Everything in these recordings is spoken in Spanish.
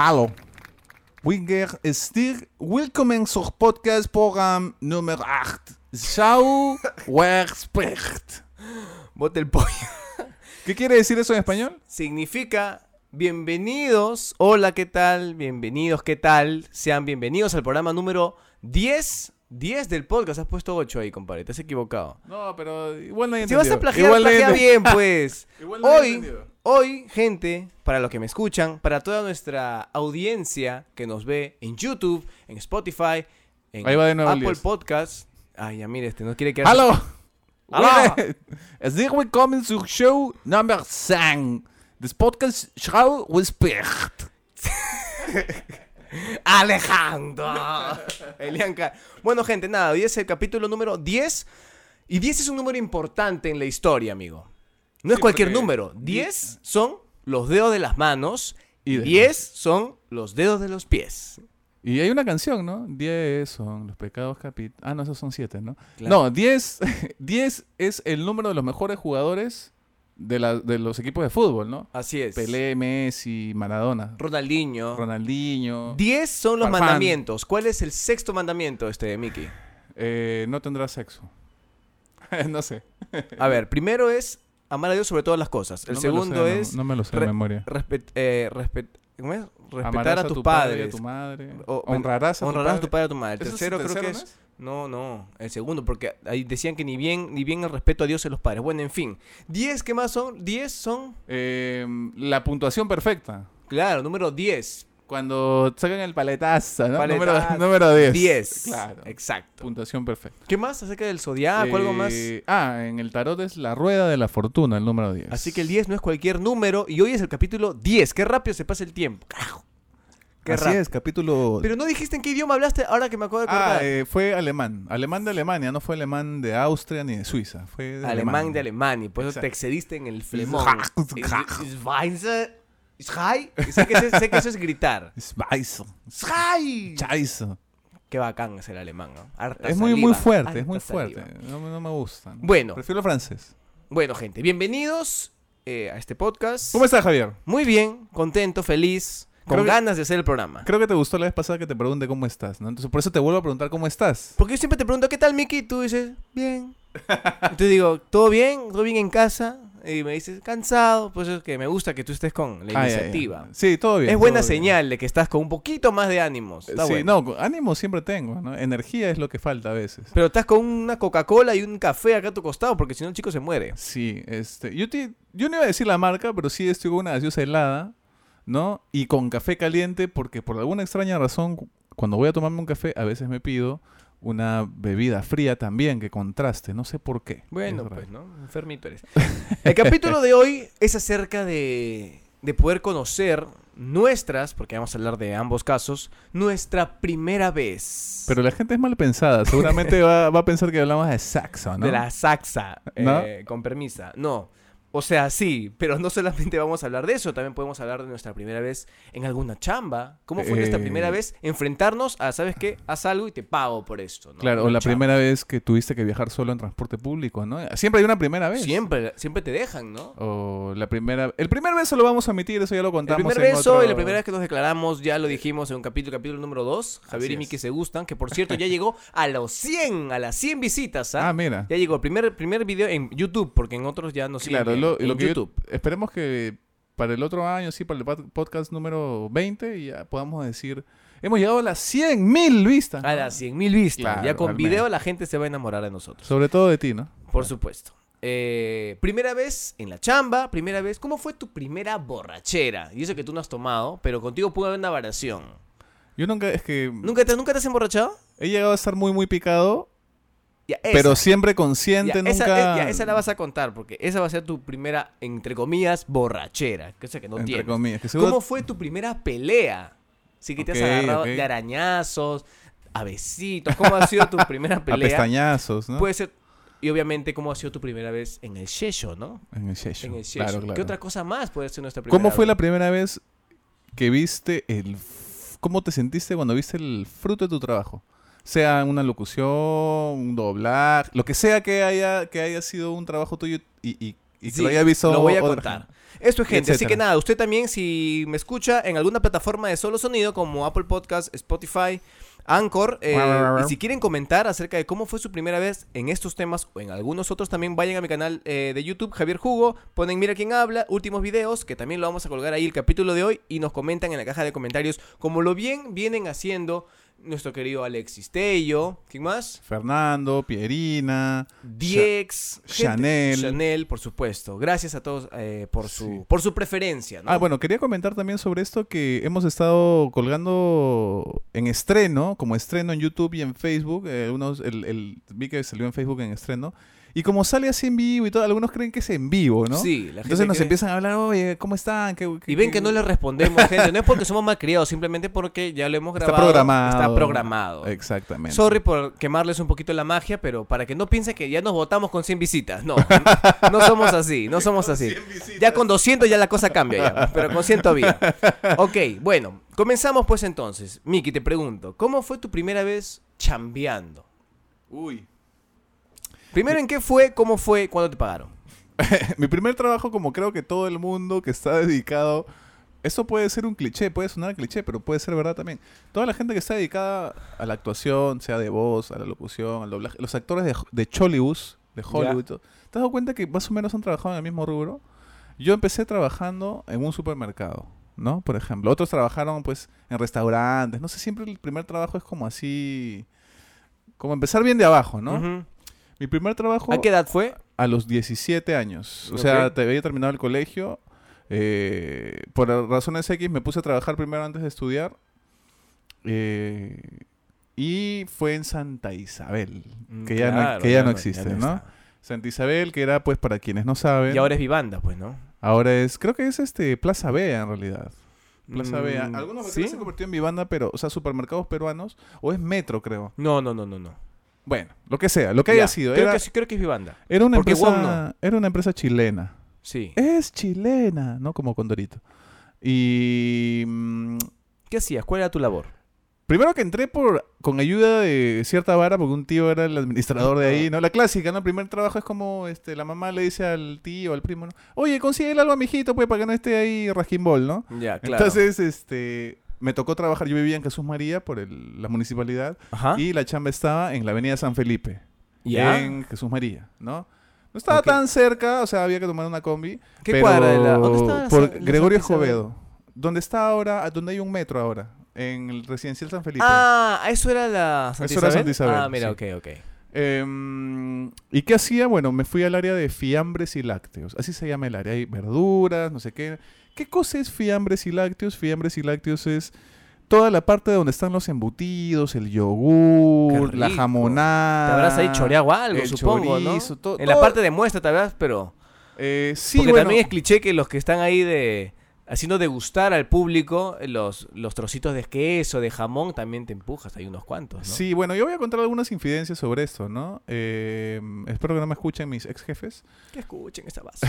Hallo. Winger Stier, welkom in zo'n podcastprogramma nummer 8. Zou wer sprecht. Bote el pollo. ¿Qué quiere decir eso en español? Significa bienvenidos. Hola, ¿qué tal? Bienvenidos, ¿qué tal? Sean bienvenidos al programa número 10. 10 del podcast. Has puesto 8 ahí, compadre. Te has equivocado. No, pero igual no hay Si vas a plagiar, Igual plagia bien, pues. Igual no Hoy, entendido. hoy, gente, para los que me escuchan, para toda nuestra audiencia que nos ve en YouTube, en Spotify, en Ahí va de nuevo Apple 10. Podcasts. Ay, ya mire, este no quiere quedar. Hallo. Hallo. Stier, welkom in zo'n show nummer 10. Dus podcast Zou wer sprecht. Alejandro. Elian Ca- Bueno, gente, nada, hoy es el capítulo número 10. Y 10 es un número importante en la historia, amigo. No es cualquier número. 10 son los dedos de las manos Y y de- 10 son los dedos de los pies. Y hay una canción, ¿no? 10 son los pecados capitales. Ah, no, esos son 7, ¿no? Claro. No, 10, 10 es el número de los mejores jugadores de, la- de los equipos de fútbol, ¿no? Así es. Pelé, Messi, Maradona, Ronaldinho. Ronaldinho. 10 son los Farfán. mandamientos. ¿Cuál es el sexto mandamiento, este, Mickey? Eh, no tendrá sexo. no sé. A ver, primero es amar a Dios sobre todas las cosas. El No segundo sé, es No, me lo sé de memoria. respet- eh, respet- ¿cómo es? respetar Amarás a tus tu padre y padres. a tu madre. O- honrarás a tu honrarás padre. a tu padre y a tu madre. El ¿Ese es tercero creo que es... No, no, el segundo, porque ahí decían que ni bien, ni bien el respeto a Dios a los padres. Bueno, en fin. 10, ¿qué más son? 10 son, Eh, la puntuación perfecta. claro, número 10. Cuando sacan el paletazo, ¿no? Paletazo. Número, número 10. 10. Claro. Exacto. Puntuación perfecta. ¿Qué más acerca del zodiaco? ¿Algo más? Eh, Ah, en el tarot es la rueda de la fortuna, el número 10. Así que el 10 no es cualquier número y hoy es el capítulo 10. Qué rápido se pasa el tiempo. Carajo. Qué Así es, capítulo... Pero no dijiste en qué idioma hablaste ahora que me acabo de acordar. Ah, eh, fue alemán. Alemán de Alemania, no fue alemán de Austria ni de Suiza. Fue de Alemán de Alemania, y por eso te excediste en el flemón. Schrei. Sé que, sé, sé que eso es gritar. Scheiße. Schrei. Scheiße. Qué bacán es el alemán, ¿no? Harta Es muy, saliva, muy fuerte, es muy fuerte. No, me- no me gusta. ¿no? Bueno. Prefiero el francés. Bueno, gente, bienvenidos eh, a este podcast. ¿Cómo estás, Javier? Muy bien, contento, feliz, con que- ganas de hacer el programa. Creo que te gustó la vez pasada que te pregunte cómo estás, ¿no? Entonces por eso te vuelvo a preguntar cómo estás. Porque yo siempre te pregunto, ¿qué tal, Mickey? Tú dices, bien. Y te digo, ¿todo bien? ¿Todo bien en casa? Y me dices, cansado. Pues es que me gusta que tú estés con la iniciativa. Sí, todo bien. Es buena bien. señal de que estás con un poquito más de ánimos. Está sí, bueno. no, ánimo siempre tengo, ¿no? Energía es lo que falta a veces. Pero estás con una Coca-Cola y un café acá a tu costado, porque si no el chico se muere. Sí, este, yo, te- yo no iba a decir la marca, pero sí estoy con una gaseosa helada, ¿no? Y con café caliente, porque por alguna extraña razón, cu- cuando voy a tomarme un café, a veces me pido una bebida fría también que contraste, no sé por qué. Bueno, Es pues. ¿no? Enfermito eres. El capítulo de hoy es acerca de, de poder conocer nuestras, porque vamos a hablar de ambos casos, nuestra primera vez. Pero la gente es mal pensada, seguramente va, va a pensar que hablamos de saxo, ¿no? De la saxa, ¿No? eh, con permisa. No. O sea, sí, pero no solamente vamos a hablar de eso, también podemos hablar de nuestra primera vez en alguna chamba. ¿Cómo fue nuestra Eh. primera vez? Enfrentarnos a, ¿sabes qué? Haz algo y te pago por esto. ¿no? Claro, o la chamba. primera vez que tuviste que viajar solo en transporte público, ¿no? Siempre hay una primera vez. Siempre, siempre te dejan, ¿no? O la primera... El primer beso lo vamos a omitir, eso ya lo El contamos primer en beso otro- y la primera vez que nos declaramos, ya lo dijimos en un capítulo, capítulo número 2. Javier Así y Miki se gustan, que por cierto ya llegó a los 100, a las 100 visitas, ¿ah? Ah, mira. Ya llegó el primer, primer video en YouTube, porque en otros ya no siguen Lo, en lo que yo- YouTube. esperemos que para el otro año, sí, para el pod- podcast número 20, ya podamos decir, hemos llegado a las 100 mil vistas. A las 100 mil vistas. Claro, ya con video la gente se va a enamorar de nosotros. Sobre todo de ti, ¿no? Por supuesto. Eh, primera vez en la chamba, primera vez. ¿Cómo fue tu primera borrachera? Y eso que tú no has tomado, pero contigo pudo haber una variación. Yo nunca, es que ¿Nunca te, ¿nunca te has emborrachado? he llegado a estar muy, muy picado, Ya, esa. pero siempre Ya, consciente, esa, nunca... eh, ya, esa la vas a contar, porque esa va a ser tu primera, entre comillas, borrachera. Cosa que no entre tienes. comillas. Que seguro- ¿Cómo fue tu primera pelea? Sí que te has agarrado de arañazos, a besitos. ¿Cómo ha sido tu primera A pelea? pestañazos, ¿no? Puede ser... Y obviamente, ¿cómo ha sido tu primera vez en el Shesho, no? en el session. En el Shesho. Claro, claro. ¿Qué otra cosa más puede ser nuestra primera ¿Cómo fue la primera vez que viste el... ¿Cómo te sentiste cuando viste el fruto de tu trabajo? Sea una locución, un doblaje, lo que sea que haya, que haya sido un trabajo tuyo y, y, y que Sí, lo haya visto lo voy a contar. gente. Esto es gente, así que nada, usted también si me escucha en alguna plataforma de solo sonido como Apple Podcast, Spotify, Anchor, eh, y si quieren comentar acerca de cómo fue su primera vez en estos temas o en algunos otros, también vayan a mi canal eh, de YouTube, Javier Jugo, ponen Mira quién habla, últimos videos, que también lo vamos a colgar ahí el capítulo de hoy, y nos comentan en la caja de comentarios como lo bien vienen haciendo nuestro querido Alexis Tello, ¿quién más? Fernando, Pierina, Diex, gente- Chanel. Chanel, por supuesto. Gracias a todos eh, por, su, Sí. por su preferencia. ¿no? Ah, bueno, quería comentar también sobre esto que hemos estado colgando en estreno, como estreno en YouTube y en Facebook. eh, unos, el, el- vi que salió en Facebook en estreno. Y como sale así en vivo y todo, algunos creen que es en vivo, ¿no? Sí, la gente Entonces nos cree- empiezan a hablar, oye, ¿cómo están? ¿Qué- qué- Y ven qué- que no les respondemos, gente. No es porque somos malcriados, simplemente porque ya lo hemos Está grabado. programado. Está programado. Exactamente. Sorry por quemarles un poquito la magia, pero para que no piensen que ya nos votamos con 100 visitas. No, no somos así, no somos así. Ya con 200 ya la cosa cambia, ya, pero con 100 todavía. Ok, bueno, comenzamos pues entonces. Miki, te pregunto, ¿cómo fue tu primera vez chambeando? Uy. Primero, ¿en qué fue? ¿Cómo fue? ¿Cuándo te pagaron? Mi primer trabajo, como creo que todo el mundo que está dedicado. Esto puede ser un cliché, puede sonar cliché, pero puede ser verdad también. Toda la gente que está dedicada a la actuación, sea de voz, a la locución, al doblaje, los actores de, de Chollywood, de Hollywood, ¿te has dado cuenta que más o menos han trabajado en el mismo rubro? Yo empecé trabajando en un supermercado, ¿no? Por ejemplo. Otros trabajaron, pues, en restaurantes. No sé, siempre el primer trabajo es como así. Como empezar bien de abajo, ¿no? Ujú. Mi primer trabajo ¿A qué edad fue? a los 17 años. O sea, te había terminado el colegio. eh, por razones X me puse a trabajar primero antes de estudiar. eh, y fue en Santa Isabel, que ya, no, Mm, que ya no existe, ¿no? Santa Isabel, que era, pues, para quienes no saben. Y ahora es Vivanda, pues, ¿no? ahora es, creo que es este Plaza Bea en realidad. Plaza Bea. Mm, Algunos ¿sí? se convirtió en Vivanda, pero, o sea, supermercados peruanos, o es Metro, creo. No, no, no, no, no. Bueno, lo que sea, lo que haya Ya, sido. Creo, Era, que, creo que es Vivanda. era una porque empresa, no. era una empresa chilena. Sí. Es chilena, ¿no? Como Condorito. Y mm, ¿Qué hacías? ¿Cuál era tu labor? primero que entré por con ayuda de cierta vara, porque un tío era el administrador de ahí, ¿no? La clásica, ¿no? El primer trabajo es como este, la mamá le dice al tío, al primo, ¿no? Oye, consigue algo a mi hijito, pues, para que no esté ahí rasquimbol, ¿no? Ya, claro. Entonces, este, me tocó trabajar, yo vivía en Jesús María por el- la municipalidad, Ajá. y la chamba estaba en la avenida San Felipe, ¿Ya? en Jesús María, ¿no? No estaba tan cerca, o sea, había que tomar una combi. ¿Qué pero cuadra de la- dónde está la Por la Gregorio? Escobedo. Donde está ahora, donde hay un metro ahora, en el residencial San Felipe. Ah, eso era la Santa Eso era Isabel. Santa Isabel, Ah, mira, sí. ok, ok. Em, ¿Y qué hacía? Bueno, me fui al área de fiambres y lácteos. Así se llama el área. Hay verduras, no sé qué. ¿Qué cosa es fiambres y lácteos? Fiambres y lácteos es toda la parte donde están los embutidos, el yogur, la jamonada. Te habrás ahí choreado algo, el supongo, chorizo, ¿no? en la parte de muestra, tal vez, pero... Eh, sí, porque bueno, también es cliché que los que están ahí de... Haciendo degustar al público eh, los, los trocitos de queso, de jamón, también te empujas. Hay unos cuantos, ¿no? Sí, bueno, yo voy a contar algunas infidencias sobre esto, ¿no? Eh, espero que no me escuchen mis ex jefes. Que escuchen esta base.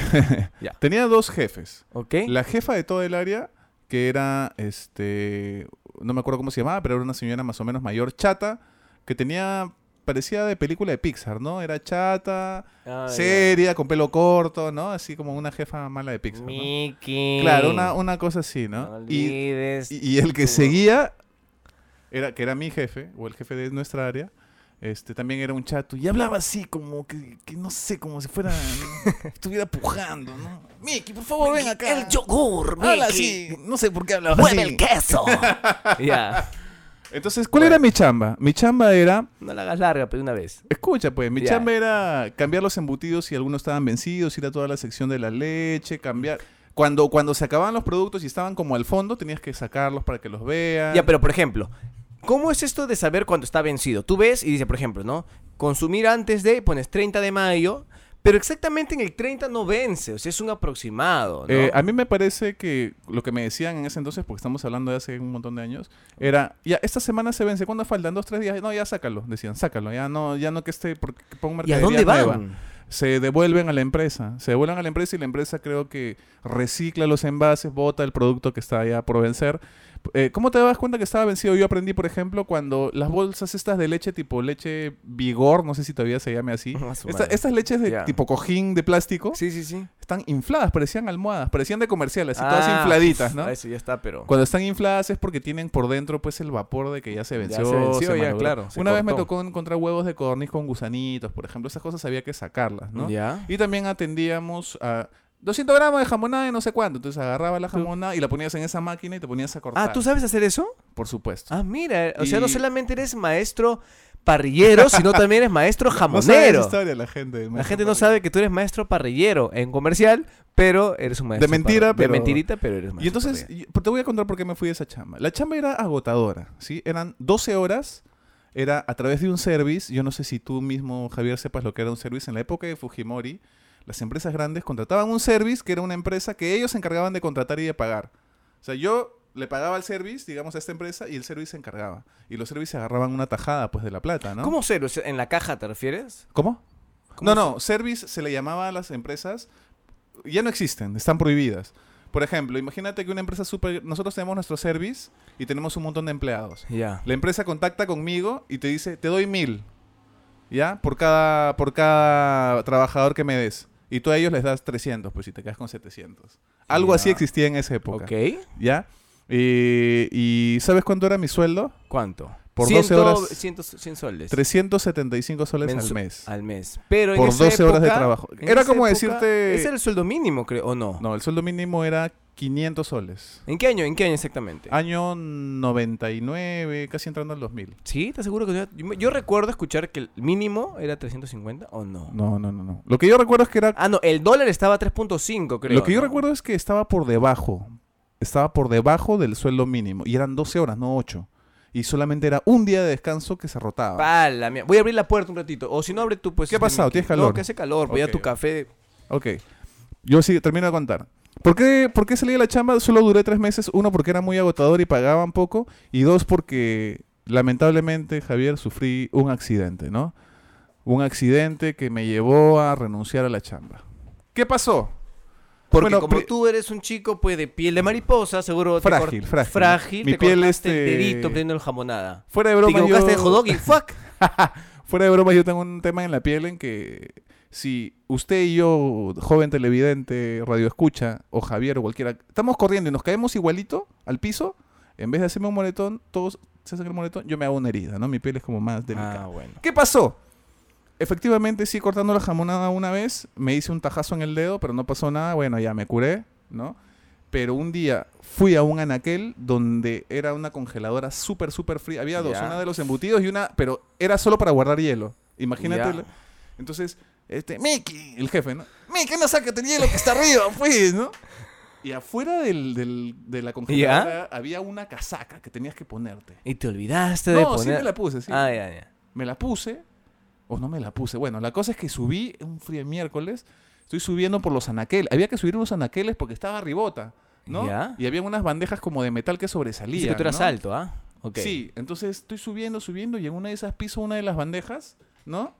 ya. Tenía dos jefes. ¿Ok? La jefa de todo el área, que era, este, no me acuerdo cómo se llamaba, pero era una señora más o menos mayor, chata, que tenía, parecía de película de Pixar, ¿no? Era chata, Ah, seria, con pelo corto, ¿no? Así como una jefa mala de Pixar, ¿no? Mickey. Claro, una, una cosa así, No ¿no? Y, y- el que seguía, era, que era mi jefe, o el jefe de nuestra área, este, también era un chato, y hablaba así, como que, que no sé, como si fuera, estuviera pujando, ¿no? Miki, por favor, ven acá. El yogur, Habla Mickey. así, no sé por qué hablaba Mueve así. el queso. ya. Entonces, ¿cuál Bueno. era mi chamba? Mi chamba era, No la hagas larga, pero una vez. escucha pues, mi Ya. chamba era cambiar los embutidos si algunos estaban vencidos, ir a toda la sección de la leche, cambiar... Cuando, cuando se acababan los productos y estaban como al fondo, tenías que sacarlos para que los vean. Ya, pero por ejemplo, ¿cómo es esto de saber cuándo está vencido? Tú ves y dice, por ejemplo, ¿no? Consumir antes de, pones 30 de mayo, pero exactamente en el 30 no vence, o sea, es un aproximado, ¿no? Eh, a mí me parece que lo que me decían en ese entonces, porque estamos hablando de hace un montón de años, era, ya, esta semana se vence, ¿cuándo faltan? ¿Dos, tres días? No, ya sácalo, decían, sácalo, ya no, ya no que esté, porque ponga ¿Y a dónde van? nueva. Se devuelven a la empresa, se devuelven a la empresa y la empresa creo que recicla los envases, bota el producto que está ya por vencer, Eh, ¿Cómo te das cuenta que estaba vencido? Yo aprendí, por ejemplo, cuando las bolsas estas de leche tipo leche vigor, no sé si todavía se llame así. Esta- estas leches de tipo cojín de plástico Sí, sí, sí. están infladas, parecían almohadas, parecían de comerciales, así todas Ah, infladitas, ¿no? Eso ya está, pero... Cuando están infladas es porque tienen por dentro pues el vapor de que ya se venció. se venció, ya, claro, se Una vez me tocó encontrar huevos de codorniz con gusanitos, por ejemplo. Esas cosas había que sacarlas, ¿no? Ya. Y también atendíamos a 200 gramos de jamonada y no sé cuánto. Entonces agarraba la jamonada y la ponías en esa máquina y te ponías a cortar. Ah, ¿tú sabes hacer eso? Por supuesto. Ah, mira. O sea, no solamente eres maestro parrillero, sino también eres maestro No jamonero. historia la gente. La gente no sabe que tú eres maestro parrillero en comercial, pero eres un maestro. De mentira, pero- De mentirita, pero eres maestro. Y entonces, parrillero. te voy a contar por qué me fui de esa chamba. La chamba era agotadora, ¿sí? Eran 12 horas, era a través de un service. Yo no sé si tú mismo, Javier, sepas lo que era un service. En la época de Fujimori, las empresas grandes contrataban un service que era una empresa que ellos se encargaban de contratar y de pagar. O sea, yo le pagaba el service, digamos, a esta empresa y el service se encargaba. Y los services agarraban una tajada, pues, de la plata, ¿no? ¿Cómo ser? O sea, ¿En la caja te refieres? ¿Cómo? ¿Cómo No, no, service se le llamaba a las empresas, ya no existen, están prohibidas. Por ejemplo, imagínate que una empresa super, nosotros tenemos nuestro service y tenemos un montón de empleados. Ya. La empresa contacta conmigo y te dice, te doy mil, ¿ya? Por cada, por cada trabajador que me des. Y tú a ellos les das 300, pues si te quedas con 700. Algo así existía en esa época, Ok. ¿ya? Y, y ¿sabes cuánto era mi sueldo? ¿Cuánto? Por 100, 12 horas- 100, 100 soles. 375 soles al mes. Al mes. Pero en Por esa 12 horas de trabajo. Era como época, decirte- Ese era el sueldo mínimo, creo, ¿o no? No, el sueldo mínimo era 500 soles. ¿En qué año? ¿En qué año exactamente? Año 99, casi entrando al 2000. ¿Sí? ¿Te aseguro que yo, yo- yo recuerdo escuchar que el mínimo era 350 o no? No, no, no, no. Lo que yo recuerdo es que era... Ah, no, el dólar estaba a 3.5, creo. lo que yo ¿no? recuerdo es que estaba por debajo. Estaba por debajo del sueldo mínimo. Y eran 12 horas, no 8. Y solamente era un día de descanso que se rotaba. Pala, mía. Voy a abrir la puerta un ratito. O si no abre tú, pues. ¿Qué ha este, pasado? ¿Tienes calor? No, que hace calor. Voy a Ok. tu café. Ok. Yo sí, termino de contar. ¿Por qué, ¿Por qué salí de la chamba? Solo duré tres meses. Uno, porque era muy agotador y pagaban poco. Y dos, porque lamentablemente, Javier, sufrí un accidente, ¿no? Un accidente que me llevó a renunciar a la chamba. ¿Qué pasó? Porque Bueno, como tú eres un chico, pues, de piel de mariposa, seguro te Frágil, cort- frágil. Frágil. Mi te piel, este- el dedito prendiendo el jamonada. Fuera de Te broma, equivocaste yo... de hot dog y fuck. Fuera de broma, yo tengo un tema en la piel en que si usted y yo, joven televidente, radio escucha, o Javier o cualquiera, estamos corriendo y nos caemos igualito al piso, en vez de hacerme un moretón, todos se hacen el moretón, yo me hago una herida, ¿no? Mi piel es como más delicada. Ah, bueno. ¿Qué pasó? Efectivamente, sí, cortando la jamonada una vez, me hice un tajazo en el dedo, pero no pasó nada, bueno, ya me curé, ¿no? Pero un día fui a un anaquel donde era una congeladora súper, súper fría. Había dos, Ya. una de los embutidos y una, pero era solo para guardar hielo. Imagínate. La- Entonces, este, Mickey, el jefe, ¿no? Mickey, no sácate el hielo que está arriba, pues, ¿no? Y afuera del, del- de la congeladora había una casaca que tenías que ponerte. Y te olvidaste de No, sí poner. me la puse, sí. Ah, ya, ya. Me la puse, o no me la puse. Bueno, la cosa es que subí un frío miércoles. Estoy subiendo por los anaqueles. Había que subir unos anaqueles porque estaba ribota, ¿no? Ya. Y había unas bandejas como de metal que Dice sobresalían. que tú eras ¿no? alto, ¿ah? Ok. Sí, entonces estoy subiendo, subiendo y en una de esas piso una de las bandejas, ¿no?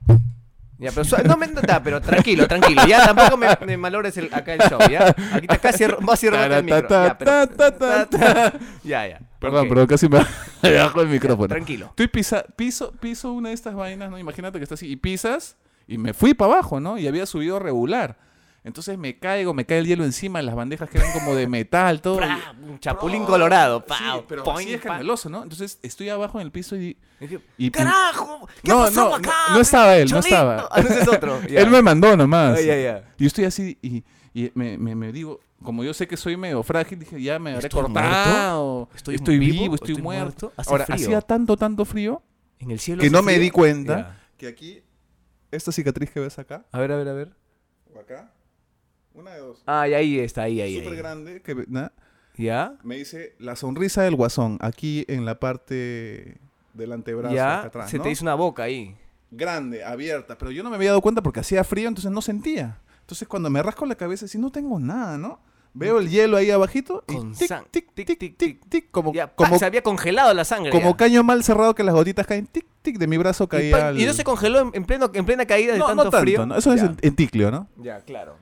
Ya, pero, no me, ta, pero tranquilo, tranquilo. Ya tampoco me, me malores el, acá el show, ¿ya? Aquí está casi va a cerrar el micro. Ya, pero- ya, ya. Perdón, pero casi me bajo el micrófono. Tranquilo. Estoy pisa, piso, piso una de estas vainas, ¿no? Imagínate que está así y pisas y me fui para abajo, ¿no? Y había subido regular. Entonces me caigo, me cae el hielo encima las bandejas que eran como de metal, todo. Un chapulín colorado. Sí, pau, pero así pa. escandaloso, ¿no? Entonces estoy abajo en el piso y... ¡Carajo! ¿Qué No, acá? no, no estaba él, no estaba. Ah, ese es otro. Él me mandó nomás. Ah. Y yo estoy así y, y me, me- me digo, como yo sé que soy medio frágil, dije, ya me habré ¿Estoy cortado. ¿Estoy Estoy, vivo? vivo, estoy, ¿Estoy muerto. muerto? Hace Ahora, frío. hacía tanto, tanto frío En el cielo. que no me di cuenta que aquí, esta cicatriz que ves acá, A ver, a ver, a ver. o acá, una de dos, Ah, y ahí está, ahí, ahí. súper ahí. grande, que. ¿Ya? me dice la sonrisa del guasón, aquí en la parte del antebrazo, Ya. acá atrás, Se ¿no? te hizo una boca ahí. grande, abierta, pero yo no me había dado cuenta porque hacía frío, entonces no sentía. Entonces cuando me rasco la cabeza, si no tengo nada, ¿no? Veo el hielo ahí abajito y Con tic, sang- tic, tic, tic, tic, tic, como, Ya, como, se había congelado la sangre. como ya. caño mal cerrado que las gotitas caen, tic, tic, de mi brazo y, caía pa- y no se congeló en, en pleno, en plena caída de No, tanto no tanto, frío. ¿no? Eso es Ya. en, en ticlio, ¿no? Ya, claro.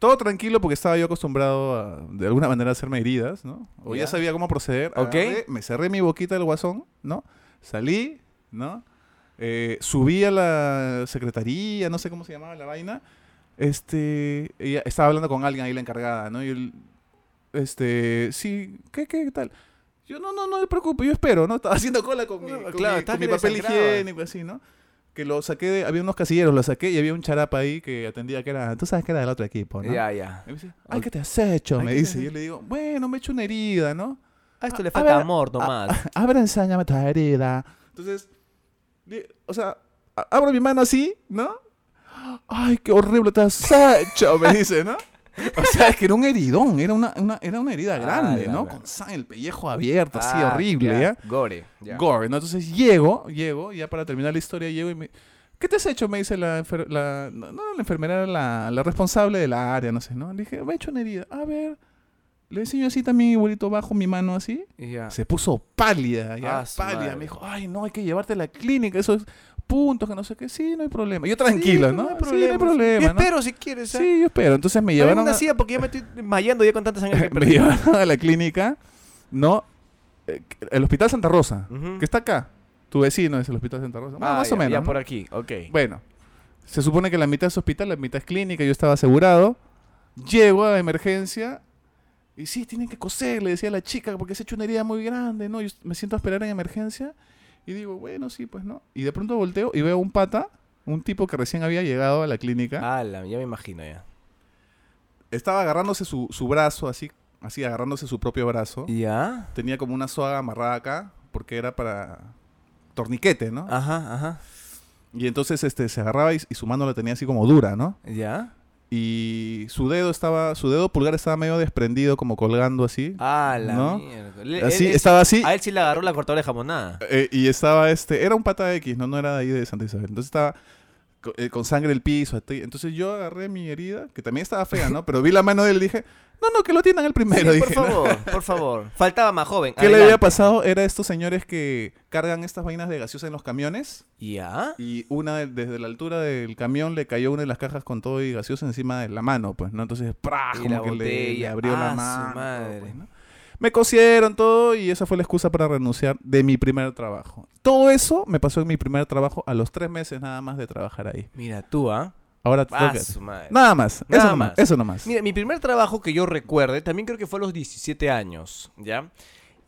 Todo tranquilo porque estaba yo acostumbrado a, de alguna manera, a hacerme heridas, ¿no? O ya, Ya. sabía cómo proceder. Ok. Agarré, me cerré mi boquita del guasón, ¿no? Salí, ¿no? Eh, subí a la secretaría, no sé cómo se llamaba la vaina. Este, ella estaba hablando con alguien ahí, la encargada, ¿no? Y él, este, sí, ¿qué, qué, tal? Yo, no, no, no te preocupes, yo espero, ¿no? Estaba haciendo cola con mi, No, con claro, mi- con mi papel higiénico, así, ¿no? Que lo saqué, de- había unos casilleros, lo saqué y había un charapa ahí que atendía que era, tú sabes que era del otro equipo, ¿no? Ya, ya. Y me dice, ay, ¿qué te has hecho? Ay, Me ¿qué te dice. Y yo le digo, bueno, me he hecho una herida, ¿no? A esto le A falta ver, amor nomás. A ver, enséñame tu herida. Entonces, o sea, abro mi mano así, ¿no? Ay, qué horrible te has hecho, me dice, ¿no? O sea, es que era un heridón, era una, una- era una herida Ah, grande, ¿no? verdad. Con sangre, el pellejo abierto, así Ah, horrible, ¿ya? Gore. Gore, ¿no? Entonces llego, llego, ya para terminar la historia, llego y me... ¿Qué te has hecho? Me dice la, enfer- la no, no, la enfermera, la, la responsable de la área, no sé, ¿no? Le dije, me he hecho una herida. A ver, le enseño así también igualito bajo mi mano así. Y ya. Se puso pálida, ya, Ah, pálida. madre. Me dijo, ay, no, hay que llevarte a la clínica, esos puntos, que no sé qué. Sí, no hay problema. Yo tranquilo, Sí, ¿no? No hay Sí, problema. no hay problema, Yo ¿no? espero si quieres. ¿eh? Sí, yo espero. Entonces me llevaron, una a, silla porque ya me estoy desmayando ya con tanta sangre que me llevaron a la clínica, ¿no? Eh, El Hospital Santa Rosa, que está acá. Tu vecino es el Hospital Santa Rosa. Bueno, Ah, más ya, o menos. Ya ¿no? por aquí, ok. Bueno, se supone que la mitad es hospital, la mitad es clínica, yo estaba asegurado. Llego a emergencia y sí, tienen que coser, le decía a la chica, porque se ha hecho una herida muy grande, ¿no? Yo me siento a esperar en emergencia y digo, bueno, sí, pues no. Y de pronto volteo y veo un pata, un tipo que recién había llegado a la clínica, Ala, ya me imagino ya. estaba agarrándose su, su brazo, así, así, agarrándose su propio brazo. ¿Ya? Tenía como una soga amarrada acá, porque era para torniquete, ¿no? Ajá, ajá. Y entonces este, se agarraba y, y su mano la tenía así como dura, ¿no? ¿Ya? Y su dedo estaba, su dedo pulgar estaba medio desprendido, como colgando así. Ah, la ¿No? mierda. Así, él- estaba así. A él sí le agarró la cortadora de jamonada. eh, y estaba este, era un pata X, no, no era de ahí de Santa Isabel. Entonces estaba con sangre el piso. Entonces yo agarré mi herida, que también estaba fea, ¿no? Pero vi la mano de él y dije, no, no, que lo atiendan el primero. Sí, por favor, por favor. Faltaba más joven. ¿Qué le había pasado? Era estos señores que cargan estas vainas de gaseosa en los camiones. ¿Ya? Y una de- desde la altura del camión le cayó una de las cajas con todo y gaseosa encima de la mano, pues, ¿no? Entonces, ¡prá! Como la que le- abrió Ah, la su mano. madre. pues, ¿no? Me cosieron todo y esa fue la excusa para renunciar de mi primer trabajo. Todo eso me pasó en mi primer trabajo a los tres meses nada más de trabajar ahí. Mira, tú, ¿ah? Ahora Ah, su madre. Nada más, Nada eso nomás, más. eso nomás. Mira, mi primer trabajo que yo recuerde, también creo que fue a los 17 años, ¿ya?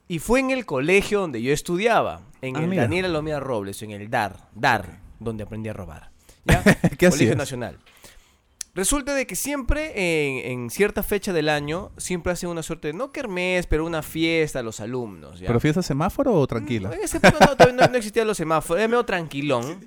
Y fue en el colegio donde yo estudiaba, en Ah, el mira. Daniel Alomía Robles, en el DAR, DAR, donde aprendí a robar. ¿Ya? ¿Qué Colegio hacías? Nacional. Resulta de que siempre en, en cierta fecha del año, siempre hacen una suerte de, no kermés, pero una fiesta a los alumnos, ¿ya? ¿Pero fiesta semáforo o tranquila? En ese época no, todavía no, no existían los semáforos, era medio tranquilón.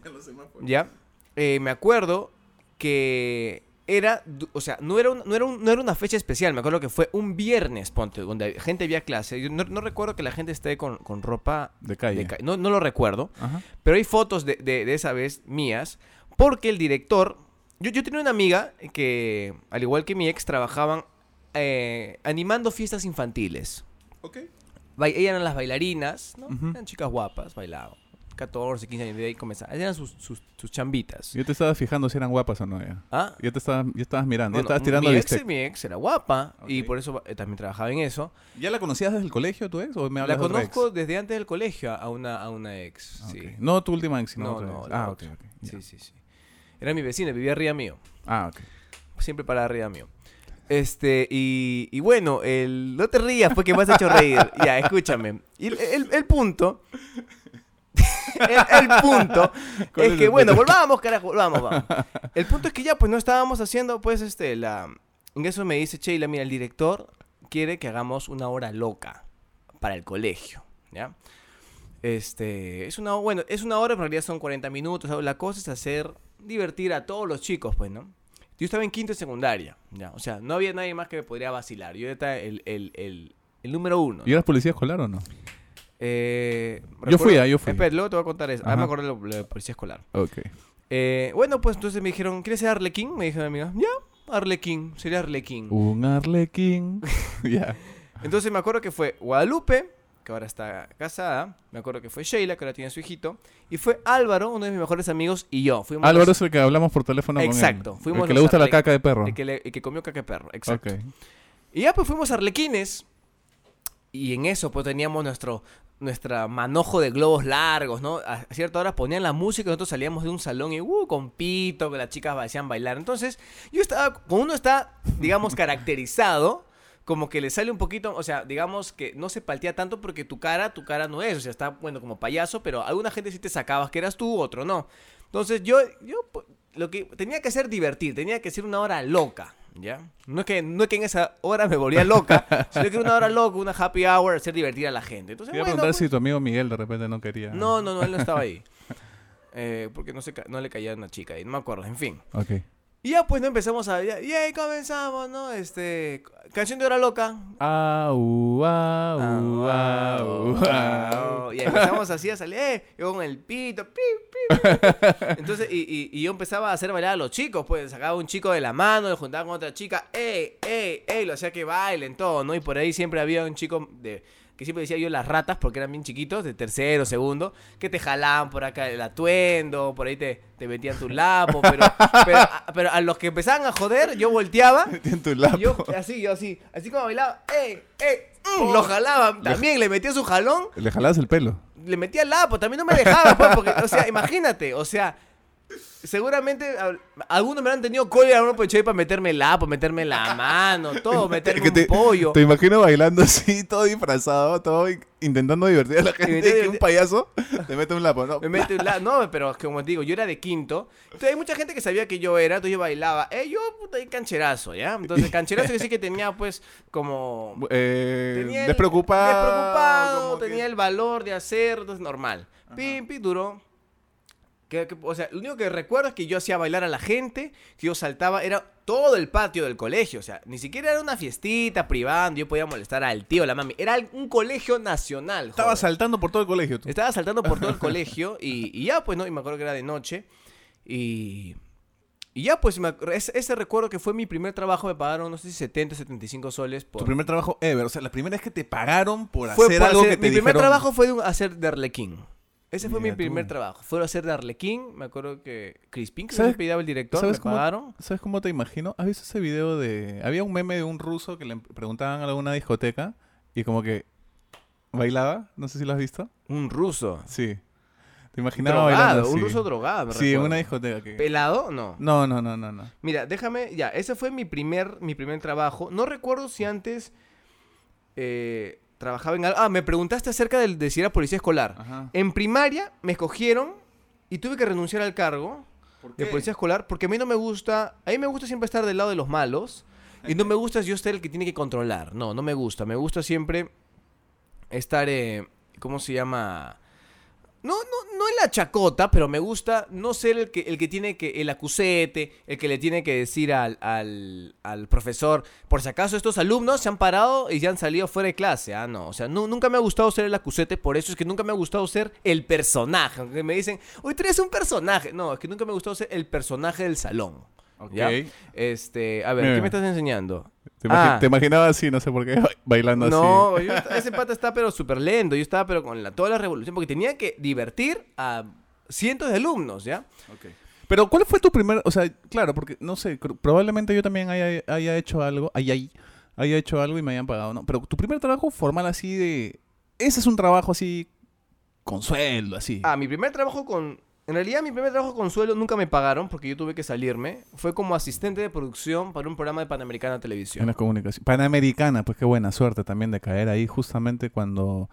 ¿Ya? Eh, me acuerdo que era, o sea, no era, un- no, era un- no era una fecha especial, me acuerdo que fue un viernes, ponte, donde gente había clase. Yo no, no recuerdo que la gente esté con, con ropa De calle. de ca- no, no lo recuerdo, Ajá. pero hay fotos de, de- de esa vez mías, porque el director, yo, yo tenía una amiga que, al igual que mi ex, trabajaban eh, animando fiestas infantiles. Ok. Ba- ellas eran las bailarinas, ¿no? Eran chicas guapas, bailaban. 14, 15 años de ahí comenzaban. Eran sus, sus, sus chambitas. Yo te estaba fijando si eran guapas o no ya. ¿Ah? Ya te estabas, ya estabas mirando, Bueno, ya estabas tirando mi bistec. ex, mi ex era guapa y por eso eh, también trabajaba en eso. ¿Ya la conocías desde el colegio tu ex o me La hablas ex? conozco desde antes del colegio a una, a una ex. Sí. No tu última ex, sino No, otra no, ex. la Ah, ok, ok. ya. Sí, sí, sí. Era mi vecina, vivía arriba mío. Ah, ok. Siempre para arriba mío. Este, y, y bueno, el, no te rías porque me has hecho reír. ya, escúchame. Y el, el- el punto. el, punto ¿Cuál es es que, bueno, volvamos, carajo, volvamos, vamos. El punto es que ya, pues no estábamos haciendo, pues, este, la. En eso me dice Sheila, mira, el director quiere que hagamos una hora loca para el colegio, ¿ya? Este, es una, bueno, es una hora, en realidad son 40 minutos. ¿sabes? La cosa es hacer, divertir a todos los chicos, pues, ¿no? Yo estaba en quinto de secundaria, ¿ya? O sea, no había nadie más que me podría vacilar. Yo era el, el, el, el número uno. ¿Y eras policía escolar o no? Eh, Yo fui, ah, yo fui. Espera, luego te voy a contar eso. Ah, Ajá. me acordé de de policía escolar. Ok. Eh, bueno, pues entonces me dijeron, ¿quieres ser Arlequín? Me dijo mi amiga, ya, Arlequín, sería Arlequín. Un arlequín. ya. Entonces me acuerdo que fue Guadalupe, que ahora está casada. Me acuerdo que fue Sheila, que ahora tiene su hijito. Y fue Álvaro, uno de mis mejores amigos, y yo. Fuimos Álvaro los- es el que hablamos por teléfono Exacto, con él. fuimos el que le gusta la caca de perro. el que, le- el que comió caca de perro. Exacto. Y ya pues fuimos a Arlequines. Y en eso pues teníamos nuestro nuestra manojo de globos largos, ¿no? A cierta hora ponían la música y nosotros salíamos de un salón y uh, con pito, que las chicas hacían bailar. Entonces, yo estaba, como uno está, digamos, caracterizado, como que le sale un poquito, o sea, digamos que no se paltea tanto porque tu cara, tu cara no es, o sea, está, bueno, como payaso, pero alguna gente sí te sacabas que eras tú, otro no. Entonces, yo, yo, lo que tenía que hacer divertir, tenía que ser una hora loca, ¿ya? No es que, no es que en esa hora me volvía loca, sino que era una hora loca, una happy hour, hacer divertir a la gente. Entonces, Te iba a bueno, preguntar pues, si tu amigo Miguel de repente no quería. no, no, no, él no estaba ahí. Eh, porque no, se, no le caía una chica ahí, no me acuerdo, en fin. Ok. Y ya pues no empezamos a... Ya, y ahí comenzamos, ¿no? Este... Canción de hora loca. Au, au, au, au. Y empezamos así a salir, eh, yo con el pito, pi, pi, pi. Entonces, y, y- y yo empezaba a hacer bailar a los chicos, pues sacaba un chico de la mano, lo juntaba con otra chica, ey, ey, ey, lo hacía que bailen, todo, ¿no? Y por ahí siempre había un chico de que siempre decía yo las ratas, porque eran bien chiquitos, de tercero, segundo, que te jalaban por acá el atuendo, por ahí te, te metían tu lapo, pero, pero, pero a los que empezaban a joder, yo volteaba En tu lapo. yo así, yo así, así como bailaba. ¡ey! mm, lo jalaba, también le metía su jalón, Le jalabas el pelo. le metía el lapo, también no me dejaba, pues, porque, o sea, imagínate, o sea, seguramente a- algunos me han tenido cola algunos pues para meterme el lapo, meterme la mano, todo, meterme un te, pollo. Te imagino bailando así, todo disfrazado, todo intentando divertir a la gente. Que un payaso te mete un lapo, ¿no? Me mete un la- No, pero como te digo, yo era de quinto. Entonces hay mucha gente que sabía que yo era, entonces yo bailaba. Eh, yo, puta, ahí cancherazo, ¿ya? Entonces, cancherazo que sí que tenía, pues, como Eh, Tenía el- despreocupado. despreocupado, como que- tenía el valor de hacer, entonces normal. Pim, pim, duró. Que- que- o sea, lo único que recuerdo es que yo hacía bailar a la gente, que yo saltaba, era todo el patio del colegio, o sea, ni siquiera era una fiestita privada, donde yo podía molestar al tío, a la mami, era un colegio nacional. Estaba joder. saltando por todo el colegio. tú. Estaba saltando por todo el colegio y, y ya, pues, ¿no? Y me acuerdo que era de noche. Y, y ya, pues, me ese, ese recuerdo que fue mi primer trabajo, me pagaron, no sé si 70, 75 soles. Por, Tu primer trabajo ever. O sea, la primera vez que te pagaron por fue hacer por algo hacer- que te Mi primer trabajo fue de un- hacer de Arlequín. Ese fue mi tú. primer trabajo. Fue hacer de Arlequín. Me acuerdo que Crispin, que se ¿Sabes- me pedía el director, me ¿sabes cómo- pagaron. ¿Sabes cómo te imagino? ¿Has visto ese video de... Había un meme de un ruso que le preguntaban a alguna discoteca y como que bailaba. No sé si lo has visto. Un ruso. Sí. Te imaginaba bailando Drogado, un así. ruso drogado, me Sí, en recuerdo. una discoteca que... ¿Pelado? No. No, no, no, no, no. Mira, déjame, ya, ese fue mi primer, mi primer trabajo. No recuerdo si antes eh, trabajaba en algo. Ah, me preguntaste acerca del, de si era policía escolar. Ajá. En primaria me escogieron y tuve que renunciar al cargo de policía escolar porque a mí no me gusta, a mí me gusta siempre estar del lado de los malos y no me gusta yo ser el que tiene que controlar. No, no me gusta. Me gusta siempre estar, eh, ¿cómo se llama? No, no, no en la chacota, pero me gusta no ser el que, el que tiene que, el acusete, el que le tiene que decir al, al, al profesor, por si acaso estos alumnos se han parado y ya han salido fuera de clase. Ah, no, o sea, nu- nunca me ha gustado ser el acusete, por eso es que nunca me ha gustado ser el personaje. Aunque me dicen, hoy tú eres un personaje. No, es que nunca me ha gustado ser el personaje del salón. Ok. ¿ya? Este, a ver, Mira. ¿qué me estás enseñando? Te, imagi- Ah. te imaginaba así, no sé por qué, bailando No, así. yo- ese pata está pero súper lento. Yo estaba pero con la, toda la revolución porque tenía que divertir a cientos de alumnos, ¿ya? Pero ¿cuál fue tu primer, o sea, claro, porque no sé, probablemente yo también haya, haya hecho algo, haya, haya hecho algo y me hayan pagado, ¿no? Pero tu primer trabajo formal así de, ese es un trabajo así con sueldo, así. Ah, mi primer trabajo con... En realidad mi primer trabajo con sueldo nunca me pagaron porque yo tuve que salirme. Fue como asistente de producción para un programa de Panamericana en Televisión. las comunicaciones. Panamericana, pues qué buena suerte también de caer ahí justamente cuando...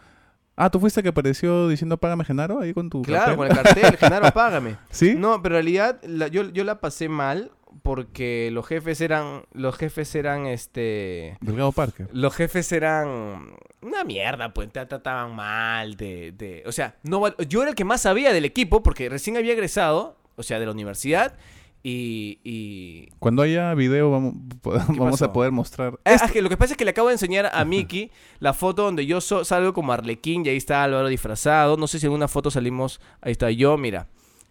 Ah, ¿tú fuiste el que apareció diciendo págame Genaro ahí con tu Claro, cartel? con el cartel, Genaro, págame. ¿Sí? No, pero en realidad la- yo, yo la pasé mal porque los jefes eran... Los jefes eran, este... Delgado Parque. Los jefes eran una mierda, pues te trataban mal, de, de- o sea, no yo era el que más sabía del equipo porque recién había egresado, o sea, de la universidad y, y... Cuando haya video vamos, vamos pasó? a poder mostrar... Ah, es que lo que pasa es que le acabo de enseñar a Miki la foto donde yo so- salgo como Arlequín y ahí está Álvaro disfrazado. No sé si en una foto salimos. Ahí está yo, mira.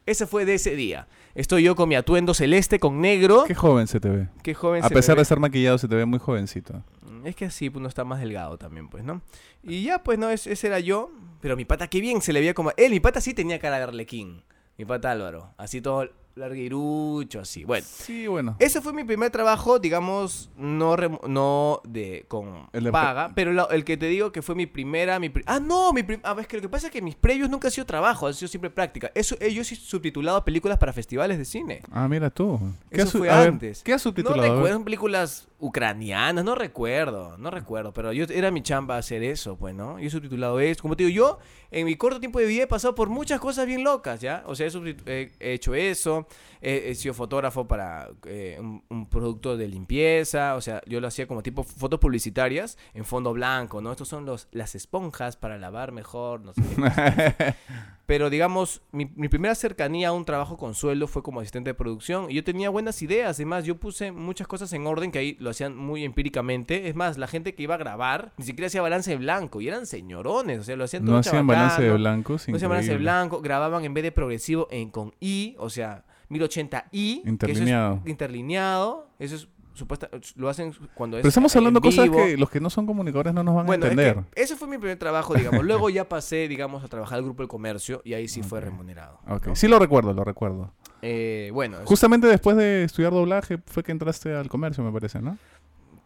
Ese fue de ese día. Estoy yo con mi atuendo celeste con negro. Qué joven se te ve. Qué joven A se pesar me de estar maquillado se te ve muy jovencito. ve. Es que así pues, uno está más delgado también, pues, ¿no? Y ya, pues, no, es- ese era yo. Pero mi pata, qué bien se le veía como... Él, mi pata sí tenía cara de arlequín. Mi pata Álvaro. Así todo larguirucho, así. Bueno. Sí, bueno. Ese fue mi primer trabajo, digamos, no, rem- no de con El de- paga, pero la- el que te digo que fue mi primera, mi pri- ah no, mi prim- ah, ves que lo que pasa es que mis previos nunca han sido trabajo, han sido siempre práctica. Eso, eh, yo sí he subtitulado películas para festivales de cine. Ah, mira tú. Eso has su- fue a ver, antes. ¿Qué has No subtitulado? A ver. recuerdo, películas ucranianas, no recuerdo, no recuerdo, pero yo era mi chamba hacer eso, pues, ¿no? Yo he subtitulado eso. Como te digo, yo en mi corto tiempo de vida he pasado por muchas cosas bien locas, ¿ya? O sea, he, subtit- he- he hecho eso, he, he sido fotógrafo para eh, un, un producto de limpieza, o sea, yo lo hacía como tipo fotos publicitarias en fondo blanco, ¿no? Estos son los, las esponjas para lavar mejor, no sé qué. Pero digamos, mi, mi primera cercanía a un trabajo con sueldo fue como asistente de producción. Y yo tenía buenas ideas. Además, yo puse muchas cosas en orden que ahí lo hacían muy empíricamente. Es más, la gente que iba a grabar ni siquiera hacía balance de blanco. Y eran señorones. O sea, lo hacían todo no hacían balance de blancos. No hacían balance de blanco. Grababan en vez de progresivo en con I. O sea, 1080i. que eso es Interlineado. interlineado. Eso es supuesta. Lo hacen cuando es. Pero estamos hablando cosas vivo. que los que no son comunicadores no nos van Bueno, a es entender. que ese fue mi primer trabajo, digamos. Luego ya pasé, digamos, a trabajar al grupo del comercio y ahí sí fue remunerado. Ok, ¿no? Sí lo recuerdo, lo recuerdo. Eh, bueno, es- Justamente después de estudiar doblaje fue que entraste al comercio, me parece, ¿no?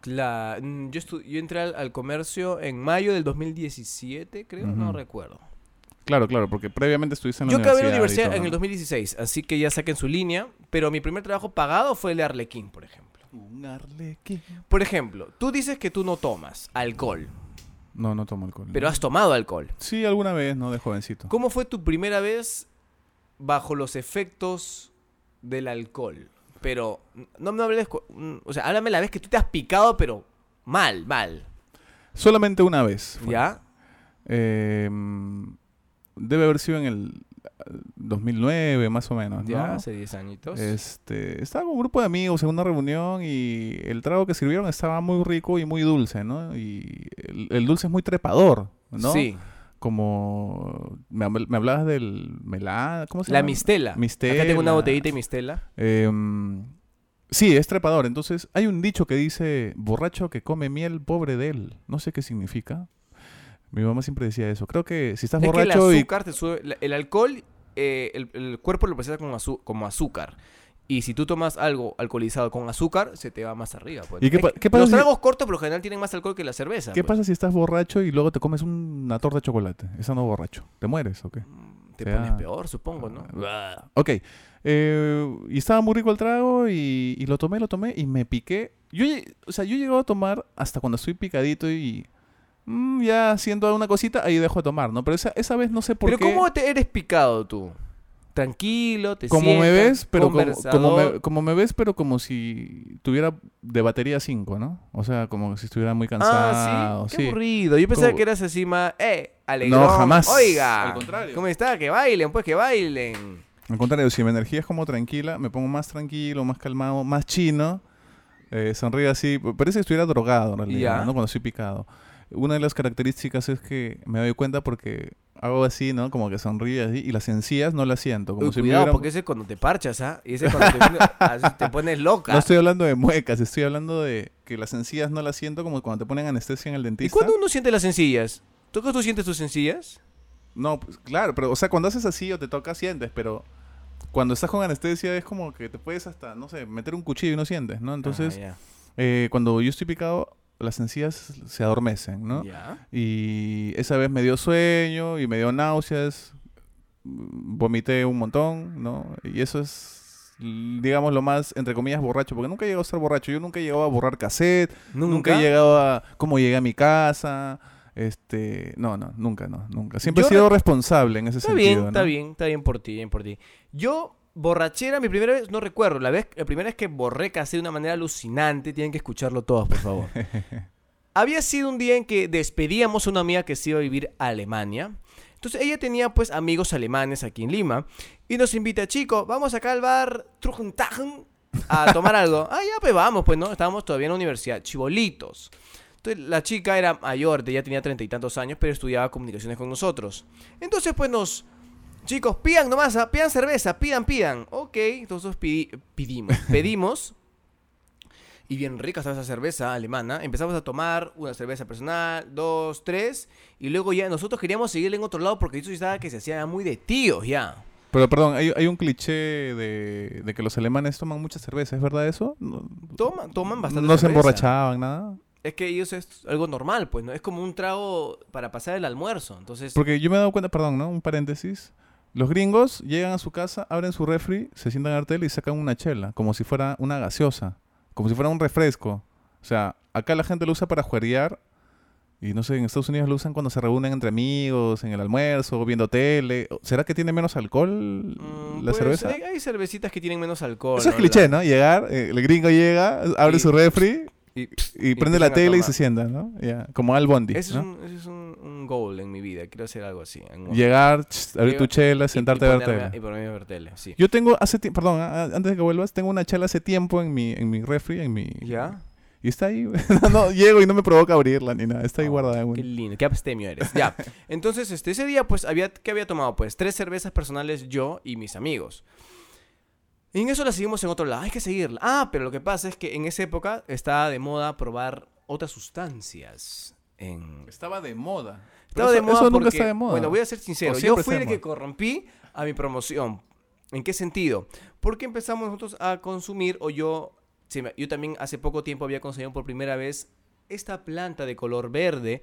la- mm, yo, estu- yo entré al, al comercio en mayo del 2017, creo, no recuerdo. Claro, claro, porque previamente estuviste en la Yo acabé universidad. la universidad todo, en el ¿no? 2016, así que ya saquen su línea, pero mi primer trabajo pagado fue el de Arlequín, por ejemplo. Un arlequín. Por ejemplo, tú dices que tú no tomas alcohol, No, no tomo alcohol. pero has tomado alcohol. Sí, alguna vez, ¿no? De jovencito. ¿Cómo fue tu primera vez bajo los efectos del alcohol? Pero no me hables, mm, o sea, háblame la vez que tú te has picado, pero mal, mal, Solamente una vez. fue. ¿ya? Eh, debe haber sido en el eh, 2009, más o menos, ¿no? Ya, hace 10 añitos. Este, estaba con un grupo de amigos en una reunión y el trago que sirvieron estaba muy rico y muy dulce, ¿no? Y el, el dulce es muy trepador, ¿no? Sí, Como me, habl- me hablabas del melá, ¿cómo se la llama? mistela. Mistela. Acá tengo una botellita de mistela. Em, sí, es trepador. Entonces, hay un dicho que dice, borracho que come miel, pobre de él. No sé qué significa. Mi mamá siempre decía eso. Creo que si estás Es que el borracho y... azúcar te sube, la- el alcohol, eh, el, el cuerpo lo como, azu- como azúcar. Y si tú tomas algo alcoholizado con azúcar, se te va más arriba. Pues. ¿Y qué Es pa- que qué pasa Los si- tragos cortos por lo general tienen más alcohol que la cerveza. ¿Qué pues. pasa si estás borracho y luego te comes una torta de chocolate? Esa no borracho. ¿Te mueres o qué? Mm, Te sea- pones peor, supongo, ¿no? Ok. Eh, y estaba muy rico el trago y, y lo tomé, lo tomé y me piqué. Yo, o sea, yo he llegado a tomar hasta cuando estoy picadito y mm, ya haciendo una cosita, ahí dejo de tomar, ¿no? Pero esa, esa vez no sé por Pero qué. ¿cómo te eres picado tú? Tranquilo, te como me ves, pero como, como me, como me ves, pero como si tuviera de batería 5, ¿no? O sea, como si estuviera muy Ah, cansado. sí, qué aburrido. Yo pensaba Como- que eras así más, eh, alegrón. No, jamás. Oiga, Al contrario. ¿cómo está? Que bailen, pues que bailen. Al contrario, si mi energía es como tranquila, me pongo más tranquilo, más calmado, más chino. Eh, sonríe así. Parece que estuviera drogado en realidad, Ya. ¿no? Cuando estoy picado. Una de las características es que me doy cuenta porque hago así, ¿no? Como que sonríe así y las encías no las siento. Como Uy, si cuidado, hubieran- porque ese es cuando te parchas, ¿ah? Y ese es cuando te, te pones loca. No estoy hablando de muecas, estoy hablando de que las encías no las siento como cuando te ponen anestesia en el ¿Y dentista. cuándo uno siente las sencillas? ¿Tú, tú sientes tus sencillas? No, pues, claro, pero o sea, cuando haces así o te toca sientes, pero cuando estás con anestesia es como que te puedes hasta, no sé, meter un cuchillo y no sientes, ¿no? Entonces, Ah, eh, cuando yo estoy picado, las encías se adormecen, ¿no? Ya. Y esa vez me dio sueño y me dio náuseas, vomité un montón, ¿no? Y eso es, digamos, lo más, entre comillas, borracho, porque nunca he llegado a ser borracho. Yo nunca he llegado a borrar cassette, nunca, he llegado a cómo llegué a mi casa. Este, no, no, nunca, no, nunca. Siempre Yo he sido re- responsable en ese Está sentido. bien, está bien, está bien por ti, bien por ti. Yo, borrachera, mi primera vez, no recuerdo. La, vez, la primera vez que borré casé de una manera alucinante, tienen que escucharlo todos, por favor. Había sido un día en que despedíamos a una amiga que se iba a vivir a Alemania. Entonces ella tenía pues amigos alemanes aquí en Lima. Y nos invita, chicos, vamos acá al bar Trujentagen a tomar algo. Ah, ya pues vamos, pues no, estábamos todavía en la universidad, chibolitos. Entonces la chica era mayor, ya tenía treinta y tantos años, pero estudiaba comunicaciones con nosotros. Entonces pues nos... Chicos, pidan nomás, ah, pidan cerveza, pidan, pidan. Ok, entonces pidi- pedimos, pedimos. Y bien rica estaba esa cerveza alemana. Empezamos a tomar una cerveza personal, dos, tres. Y luego ya nosotros queríamos seguirle en otro lado porque eso estaba que se hacía muy de tíos ya. Pero perdón, hay, hay un cliché de, de que los alemanes toman mucha cerveza, ¿es verdad eso? No, Toman, toman bastante no se cerveza. emborrachaban, nada. Es que ellos es algo normal, pues, ¿no? Es como un trago para pasar el almuerzo. Entonces, Porque yo me he dado cuenta, perdón, ¿no? Un paréntesis. Los gringos llegan a su casa, abren su refri, se sientan al tele y sacan una chela, como si fuera una gaseosa, como si fuera un refresco. O sea, acá la gente lo usa para juerear y no sé, en Estados Unidos lo usan cuando se reúnen entre amigos, en el almuerzo, viendo tele. ¿Será que tiene menos alcohol mm, la pues, cerveza? Hay, hay cervecitas que tienen menos alcohol. Eso es cliché, La- ¿no? Llegar, eh, el gringo llega, abre Y- su refri Y, y, y prende la tele y se sienta, ¿no? Ya, Como Al Bondi, ¿no? es, un, ese es un goal en mi vida. Quiero hacer algo así. Llegar, ch, abrir tu chela, y- sentarte y a ver tele. Y ponerme a ver tele, sí. Yo tengo hace tiempo, perdón, antes de que vuelvas, tengo una chela hace tiempo en mi, en mi refri, en mi... ¿Ya? Y está ahí, no, no, llego y no me provoca abrirla ni nada, está ahí Oh, guardada. güey. Qué lindo, qué abstemio eres. Ya. Entonces, este, ese día, pues, había, ¿qué había tomado? Pues, tres cervezas personales yo y mis amigos. Y en eso la seguimos en otro lado. Hay que seguirla. Ah, pero lo que pasa es que en esa época estaba de moda probar otras sustancias. En... Estaba de moda. Estaba de moda eso nunca porque- está de moda. Bueno, voy a ser sincero. Yo fui el que corrompí a mi promoción. ¿En qué sentido? Porque empezamos nosotros a consumir, o yo, sí, yo también hace poco tiempo había conseguido por primera vez esta planta de color verde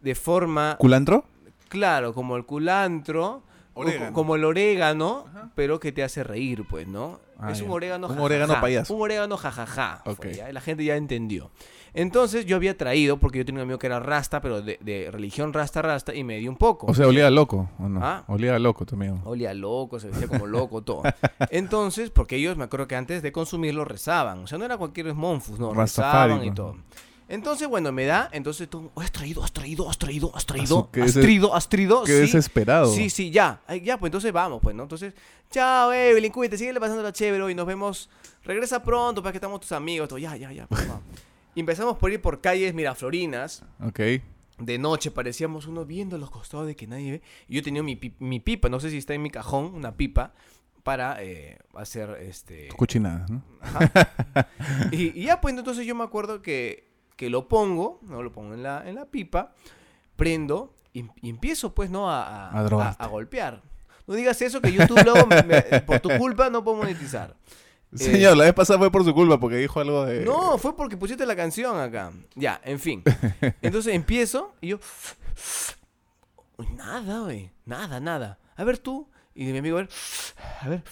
de forma, ¿Culantro? claro, como el culantro, Orégano. como el orégano, Ajá. pero que te hace reír, pues, ¿no? Ah, es ya. un orégano Un orégano payaso. Un orégano jajaja. ya, La gente ya entendió. Entonces yo había traído, porque yo tenía un amigo que era rasta, pero de, de religión rasta rasta, y me dio un poco. O sea, olía loco, ¿o no? Ah. Olía loco también. Olía loco, se vestía como loco, todo. Entonces, porque ellos me acuerdo que antes de consumirlo rezaban. O sea, no era cualquier monfus, no, Rastafari, rezaban y pues. todo. Entonces, bueno, me da, entonces tú, oh, has traído, has traído, has traído, has traído, qué has traído, has traído, Qué sí. desesperado. Sí, sí, ya. Ya, pues entonces vamos, pues, ¿no? Entonces, chao, Evelyn, cuídate, síguele pasando la chévere y nos vemos. Regresa pronto para que estamos tus amigos. Todo. Ya, ya, ya, pues, vamos. Y empezamos por ir por calles miraflorinas. Ok. De noche parecíamos uno viendo los costados de que nadie ve. Y yo tenía mi, mi pipa, no sé si está en mi cajón, una pipa, para eh, hacer este. Cochinadas, ¿no? Ajá. y, y ya, pues entonces yo me acuerdo que, que lo pongo, ¿no? Lo pongo en la, en la pipa, prendo y, y empiezo, pues, ¿no? A, a, A drogarte. a golpear. No digas eso que YouTube luego, me- me- por tu culpa, no puedo monetizar. Eh, Señor, la vez pasada fue por su culpa porque dijo algo de... No, fue porque pusiste la canción acá. Ya, en fin. Entonces empiezo y yo. Nada, güey. Nada, nada. A ver tú. Y mi amigo, a ver. A ver.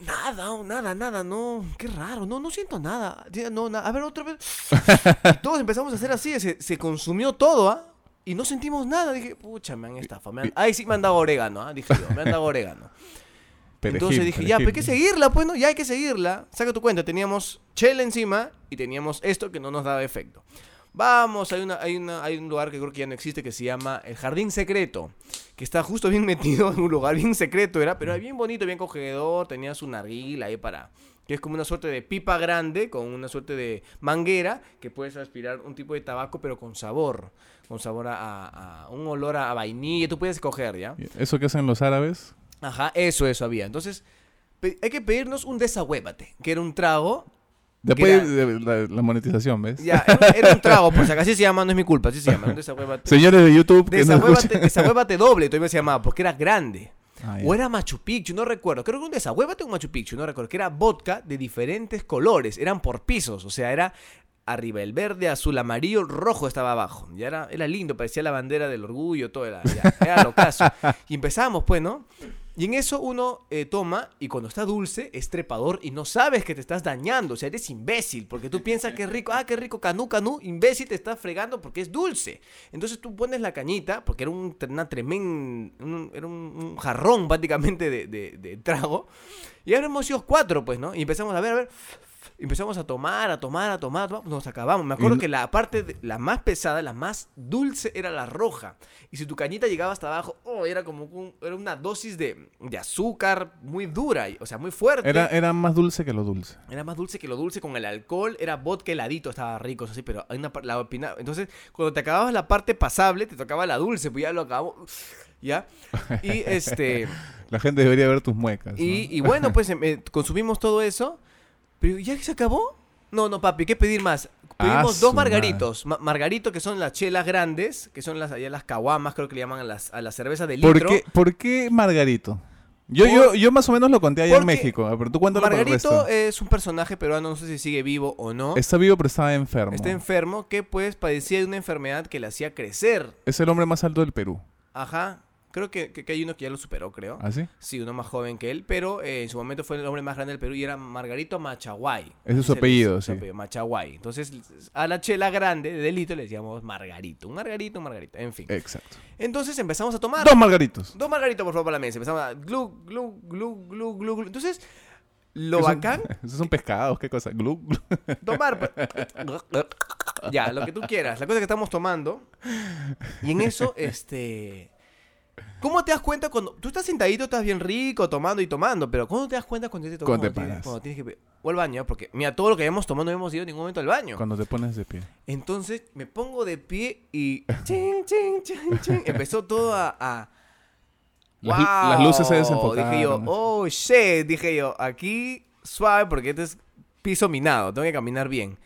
Nada, oh, nada, nada, no. Qué raro. No, no siento nada. No, nada. A ver, otra vez. Y todos empezamos a hacer así. Se, se consumió todo, ¿ah? Y no sentimos nada. Dije, pucha, me han estafado. Han... Ay, sí, me han dado orégano, ¿ah? Dije yo, me han dado orégano. Perejil, Entonces dije, ya, pero hay que seguirla, pues, ¿no? Ya hay que seguirla. Saca tu cuenta, teníamos chela encima y teníamos esto que no nos daba efecto. Vamos, hay, una, hay, una, hay un lugar que creo que ya no existe que se llama el Jardín Secreto, que está justo bien metido en un lugar bien secreto, era, pero era bien bonito, bien cogedor, tenía su narguila ahí para... Que es como una suerte de pipa grande con una suerte de manguera que puedes aspirar un tipo de tabaco pero con sabor. Con sabor a, a- a un olor a, a vainilla. Tú puedes escoger, ¿ya? ¿Eso que hacen los árabes? Ajá, eso, eso había. Entonces, hay que pedirnos un desahuévate, que era un trago. Después era- de la, la monetización, ¿ves? Ya, era, era un trago, si acaso así se llama, no es mi culpa, así se llama, un desahuévate. Señores de YouTube que no Desahuévate, escuchan. desahuévate doble, todavía se llamaba, porque era grande. Ah. O era Machu Picchu, no recuerdo. Creo que un desahuévate o un Machu Picchu, no recuerdo. Que era vodka de diferentes colores. Eran por pisos. O sea, era arriba el verde, azul, amarillo, rojo estaba abajo. Ya era, era lindo, parecía la bandera del orgullo, todo era, ya, era lo caso. Y empezamos, pues, ¿no? Y en eso uno eh, toma y cuando está dulce es trepador y no sabes que te estás dañando. O sea, eres imbécil porque tú piensas que es rico. Ah, qué rico, canú, canú. Imbécil te estás fregando porque es dulce. Entonces tú pones la cañita, porque era un, una tremenda. era un, un jarrón prácticamente de, de- de trago. Y ahora hemos sido cuatro, pues, ¿no? Y empezamos a ver, a ver. Empezamos a tomar, a tomar, a tomar, nos acabamos. Me acuerdo que la parte, de- la más pesada, la más dulce era la roja. Y si tu cañita llegaba hasta abajo, oh, era como un- era una dosis de, de azúcar muy dura, o sea, muy fuerte. Era, era más dulce que lo dulce. Era más dulce que lo dulce con el alcohol, era vodka heladito, estaba rico, eso sí, pero hay una la opina- entonces cuando te acababas la parte pasable, te tocaba la dulce, pues ya lo acabó. ¿Ya? Y este La gente debería ver tus muecas. ¿no? y, y bueno, pues em, eh, consumimos todo eso ¿Pero ya se acabó? No, no, papi, ¿qué pedir más? Pedimos Ah, dos margaritos. Ma- margarito, que son las chelas grandes, que son las allá las caguamas, creo que le llaman a las, a las cervezas de litro. ¿Por qué, ¿Por qué Margarito? Yo, Por- yo, yo más o menos lo conté allá en México, pero tú cuéntalo para el Margarito resto. es un personaje peruano, no sé si sigue vivo o no. Está vivo pero estaba enfermo. Está enfermo, que pues padecía de una enfermedad que le hacía crecer. Es el hombre más alto del Perú. Ajá. Creo que, que- que hay uno que ya lo superó, creo. ¿Ah, sí? Sí, uno más joven que él, pero eh, en su momento fue el hombre más grande del Perú y era Margarito Machaguay. Ese es su apellido, sí. apellido, Machaguay. Entonces, a la chela grande de delito le decíamos Margarito. Un Margarito, un Margarito. En fin. Exacto. Entonces empezamos a tomar. Dos Margaritos. Dos margaritos, por favor, para la mesa. Empezamos a glu, glu, glu, glu, glu, glu. Entonces, lo ¿Qué son- bacán, Esos son pescados, ¿qué cosa? Glu, glu. tomar. pues. ya, lo que tú quieras. La cosa que estamos tomando. Y en eso, este. ¿Cómo te das cuenta cuando. Tú estás sentadito, estás bien rico, tomando y tomando, pero ¿cómo te das cuenta cuando te toca? Cuando te tienes- paras. cuando tienes que. O al baño, porque mira, todo lo que habíamos tomado no hemos ido en ningún momento al baño. Cuando te pones de pie. Entonces me pongo de pie y. Chin, chin, chin, chin. Empezó todo a. a Las, las luces se ¡Wow! desenfocaron. Dije yo, oh shit, dije yo, aquí suave porque este es piso minado, tengo que caminar bien.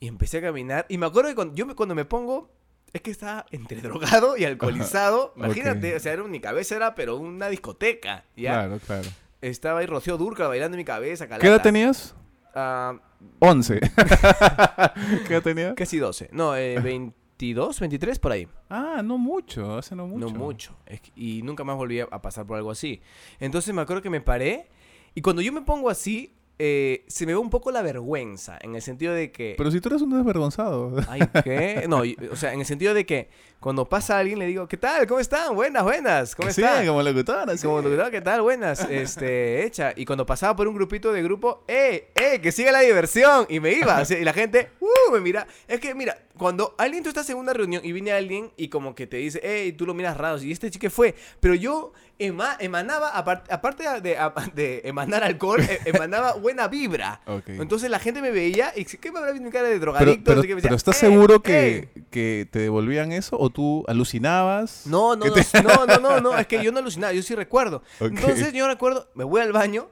Y empecé a caminar y me acuerdo que cuando yo me, cuando me pongo, es que estaba entre drogado y alcoholizado. Imagínate, o sea, era mi cabeza era pero una discoteca, ¿ya? Claro, claro. Estaba ahí Rocío Durca bailando en mi cabeza. ¿Qué edad tenías? Ah, 11. ¿Qué edad tenías? casi 12. No, eh, 22, 23 por ahí. Ah, no mucho, hace no mucho. No mucho. Es que- y nunca más volví a, a pasar por algo así. Entonces me acuerdo que me paré. Y cuando yo me pongo así, eh, se me ve un poco la vergüenza. En el sentido de que. Pero si tú eres un desvergonzado. Ay, ¿qué? No, o sea, en el sentido de que cuando pasa alguien le digo, ¿qué tal? ¿Cómo están? Buenas, buenas. ¿Cómo sí, están? como locutora, sí. Como locutor, ¿qué tal? Buenas. Este, hecha. Y cuando pasaba por un grupito de grupo, ¡eh, eh, que siga la diversión! Y me iba. y la gente, ¡uh! Me mira. Es que, mira, cuando alguien tú estás en una reunión y viene alguien y como que te dice, ¡eh! Tú lo miras raro. Y este chique fue. Pero yo ema- emanaba, apar- aparte de, de emanar alcohol, eh, emanaba buena vibra. Ok. Entonces la gente me veía y ¿qué me habrá visto mi cara de Pero, drogadicto? pero, Así que me decía, pero ¿estás "Eh, seguro eh". que, que te devolvían eso? ¿O tú alucinabas? No, no, ¿Qué no, te- no, no, no, no, es que yo no alucinaba, yo sí recuerdo. Entonces yo recuerdo, me voy al baño,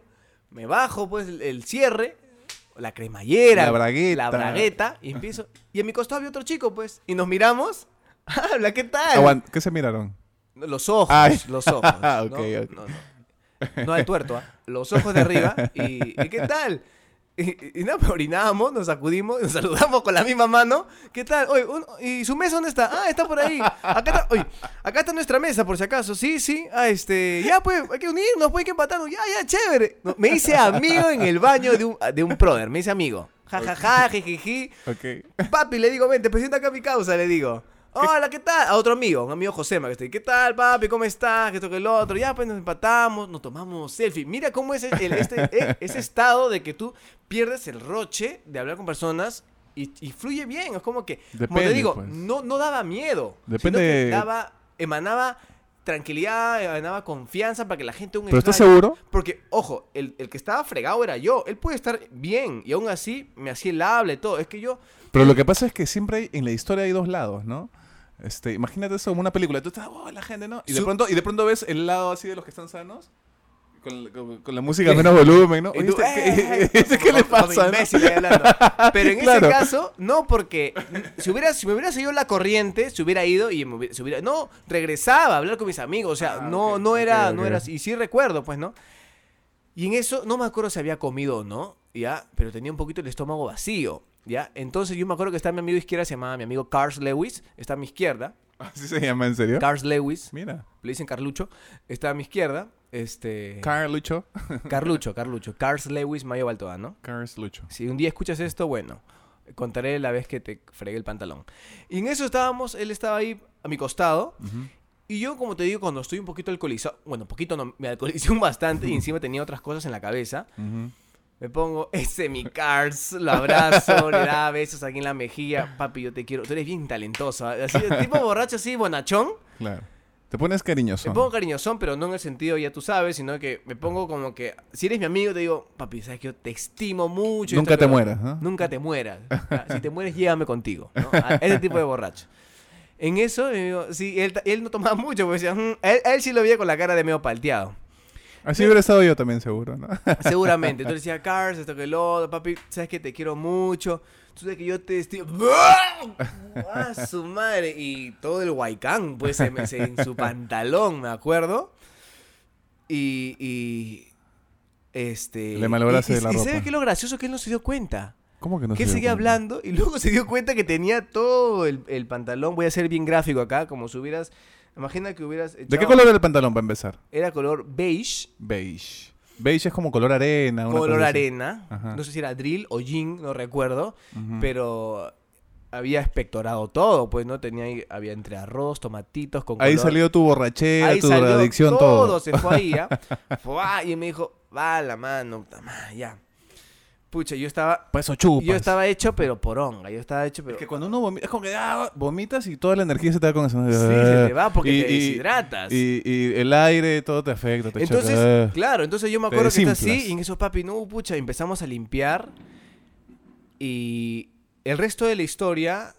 me bajo pues el, el cierre, la cremallera, La bragueta. la bragueta, y empiezo. Y en mi costado había otro chico, pues, y nos miramos. Habla, ¿qué tal? Aguant- ¿Qué se miraron? Los ojos, Ay. los ojos. Ok, ¿no? ok. No, no. No al tuerto, ¿ah? Los ojos de arriba. ¿Y, ¿y qué tal? Y, y nada, pues, orinábamos, nos sacudimos, nos saludamos con la misma mano. ¿Qué tal? Oye, un- ¿y su mesa dónde está? Ah, está por ahí. Acá está, oye, acá está nuestra mesa, por si acaso. Sí, sí. Ah, este, ya pues, hay que unirnos, pues hay que empatarnos. Ya, ya, chévere. No, me hice amigo en el baño de un, de un brother, me hice amigo. Ja, ja, ja, jijiji. Ok. Papi, le digo, ven, te presento acá mi causa, le digo. Hola, ¿qué tal? A otro amigo, un amigo Josema, que estoy. ¿Qué tal, papi? ¿Cómo estás? Que esto, que el otro. Ya, pues nos empatamos, nos tomamos selfie. Mira cómo es el- este, eh, ese estado de que tú pierdes el roche de hablar con personas y, y fluye bien. Es como que, como te digo, pues. no, no daba miedo. Depende- sino que daba, emanaba tranquilidad, emanaba confianza para que la gente... Un ¿Pero estás extraño- seguro? porque, ojo, el, el que estaba fregado era yo. Él puede estar bien y aún así me hacía el habla y todo. Es que yo... Pero lo que pasa es que siempre hay, en la historia hay dos lados, ¿no? Este, imagínate eso como una película. Tú estás, oh, la gente, ¿no? Y de, Su- pronto, y de pronto ves el lado así de los que están sanos. Con, con- con la música a menos volumen, ¿no? Y Oye, tú, ¿este qué, "Eh", este qué le pasa? no? imbécil ahí hablando. Pero en Claro. ese caso, no, porque si, hubiera, si me hubiera seguido la corriente, se hubiera ido y me hubiera, se hubiera- no, regresaba a hablar con mis amigos. O sea, Ah, no, no era, ok, no era así. Y sí recuerdo, pues, ¿no? Y en eso, no me acuerdo si había comido o no, ¿ya? Pero tenía un poquito el estómago vacío, ¿ya? Entonces yo me acuerdo que está mi amigo izquierda, se llamaba mi amigo Cars Lewis, está a mi izquierda. ¿Así se llama en serio? Cars Lewis, Mira. le dicen Carlucho, está a mi izquierda. Este. Carl Lucho. Carlucho, Carlucho. Cars Lewis Mayo Baltoa, ¿no? Cars Lucho. Si un día escuchas esto, bueno, contaré la vez que te fregué el pantalón. Y en eso estábamos, él estaba ahí a mi costado. Ujú. Y yo, como te digo, cuando estoy un poquito alcoholizado, bueno, poquito no, me alcoholicé un bastante y encima tenía otras cosas en la cabeza. Ujú. Me pongo ese mi Cars, lo abrazo, le da besos aquí en la mejilla. Papi, yo te quiero. Tú eres bien talentoso. ¿eh? Así, tipo borracho, así, bonachón. Claro. Te pones cariñoso. Me pongo cariñosón, pero no en el sentido, ya tú sabes, sino que me pongo como que, si eres mi amigo, te digo, papi, sabes que yo te estimo mucho. Nunca esto, te mueras, ¿no? Nunca te mueras. Si te mueres, llévame contigo. ¿no? A ese tipo de borracho. En eso, eh, digo, sí, él, él no tomaba mucho, porque decía, "Mm", él, él sí lo veía con la cara de medio palteado. Así hubiera estado yo también, seguro, ¿no? Seguramente. Entonces decía, Cars, esto que lo otro, papi, sabes que te quiero mucho. Tú sabes que yo te estoy. ¡Ah, su madre! Y todo el huaycán, pues, en, en su pantalón, me acuerdo. Y. y este. Le malograste y, y, la y ropa. ¿sabes qué lo gracioso? Que él no se dio cuenta. ¿Cómo que no que él se dio seguía cuenta? hablando y luego se dio cuenta que tenía todo el, el pantalón. Voy a ser bien gráfico acá, como si hubieras. Imagina que hubieras. ¿De echado- qué color era el pantalón para empezar? Era color beige, Beige. Beige es como color arena. una color arena. Ajá. No sé si era drill o jean, no recuerdo. Pero había espectorado todo, pues, ¿no? Tenía ahí, había entre arroz, tomatitos con Ahí color. salió tu borrachera, Ahí tu salió drogadicción, todo, todo. se fue ahí, ¿ya? Fua, y me dijo, va la mano, ya. Pucha, yo estaba, Pues chupas. yo estaba hecho, pero poronga, yo estaba hecho, pero... Es que cuando uno vomita, es como que ah, vomitas y toda la energía se te va con eso. Sí, se te va porque Y- te y- deshidratas. Y, y el aire, todo te afecta, te Entonces, choca. Ah. claro, entonces yo me acuerdo que está así y en eso, papi, no, pucha, empezamos a limpiar y el resto de la historia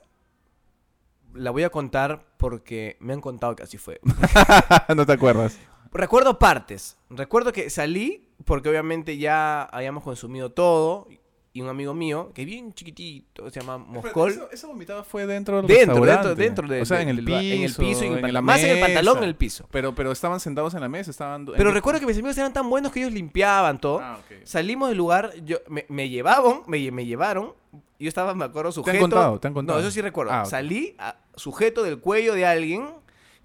la voy a contar porque me han contado que así fue. no te acuerdas. Recuerdo partes. Recuerdo que salí porque obviamente ya habíamos consumido todo y un amigo mío, que es bien chiquitito, se llama Moscol. Esa, esa vomitada fue dentro del Dentro, dentro, restaurante. dentro de, O sea, en el del piso. en el piso, y en el en pantalón. la más en el pantalón, en el piso. Pero, pero estaban sentados en la mesa, estaban... Pero recuerdo que mis amigos eran tan buenos que ellos limpiaban todo. Ah, ok. Salimos del lugar, yo, me, me llevaban, me, me llevaron. Yo estaba, me acuerdo, ¿Te han sujeto. contado? ¿Te han contado? No, eso sí recuerdo. Ah. Salí a- sujeto del cuello de alguien,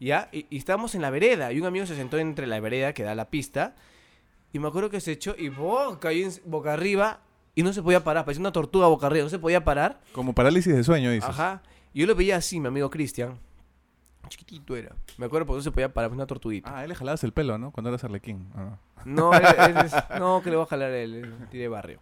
¿ya? Y, y estábamos en la vereda. Y un amigo se sentó entre la vereda que da la pista. Y me acuerdo que se echó y ¡boh! cayó en- boca arriba. Y no se podía parar. Parecía una tortuga boca arriba. No se podía parar. Como parálisis de sueño, dices. Ajá. Y yo lo veía así, mi amigo Cristian. Chiquitito era. Me acuerdo porque no se podía parar. Una tortuguita. Ah, él le jalabas el pelo, ¿no? Cuando eras arlequín. Ah. No, él- él es- no, que le voy a jalar él tiene barrio.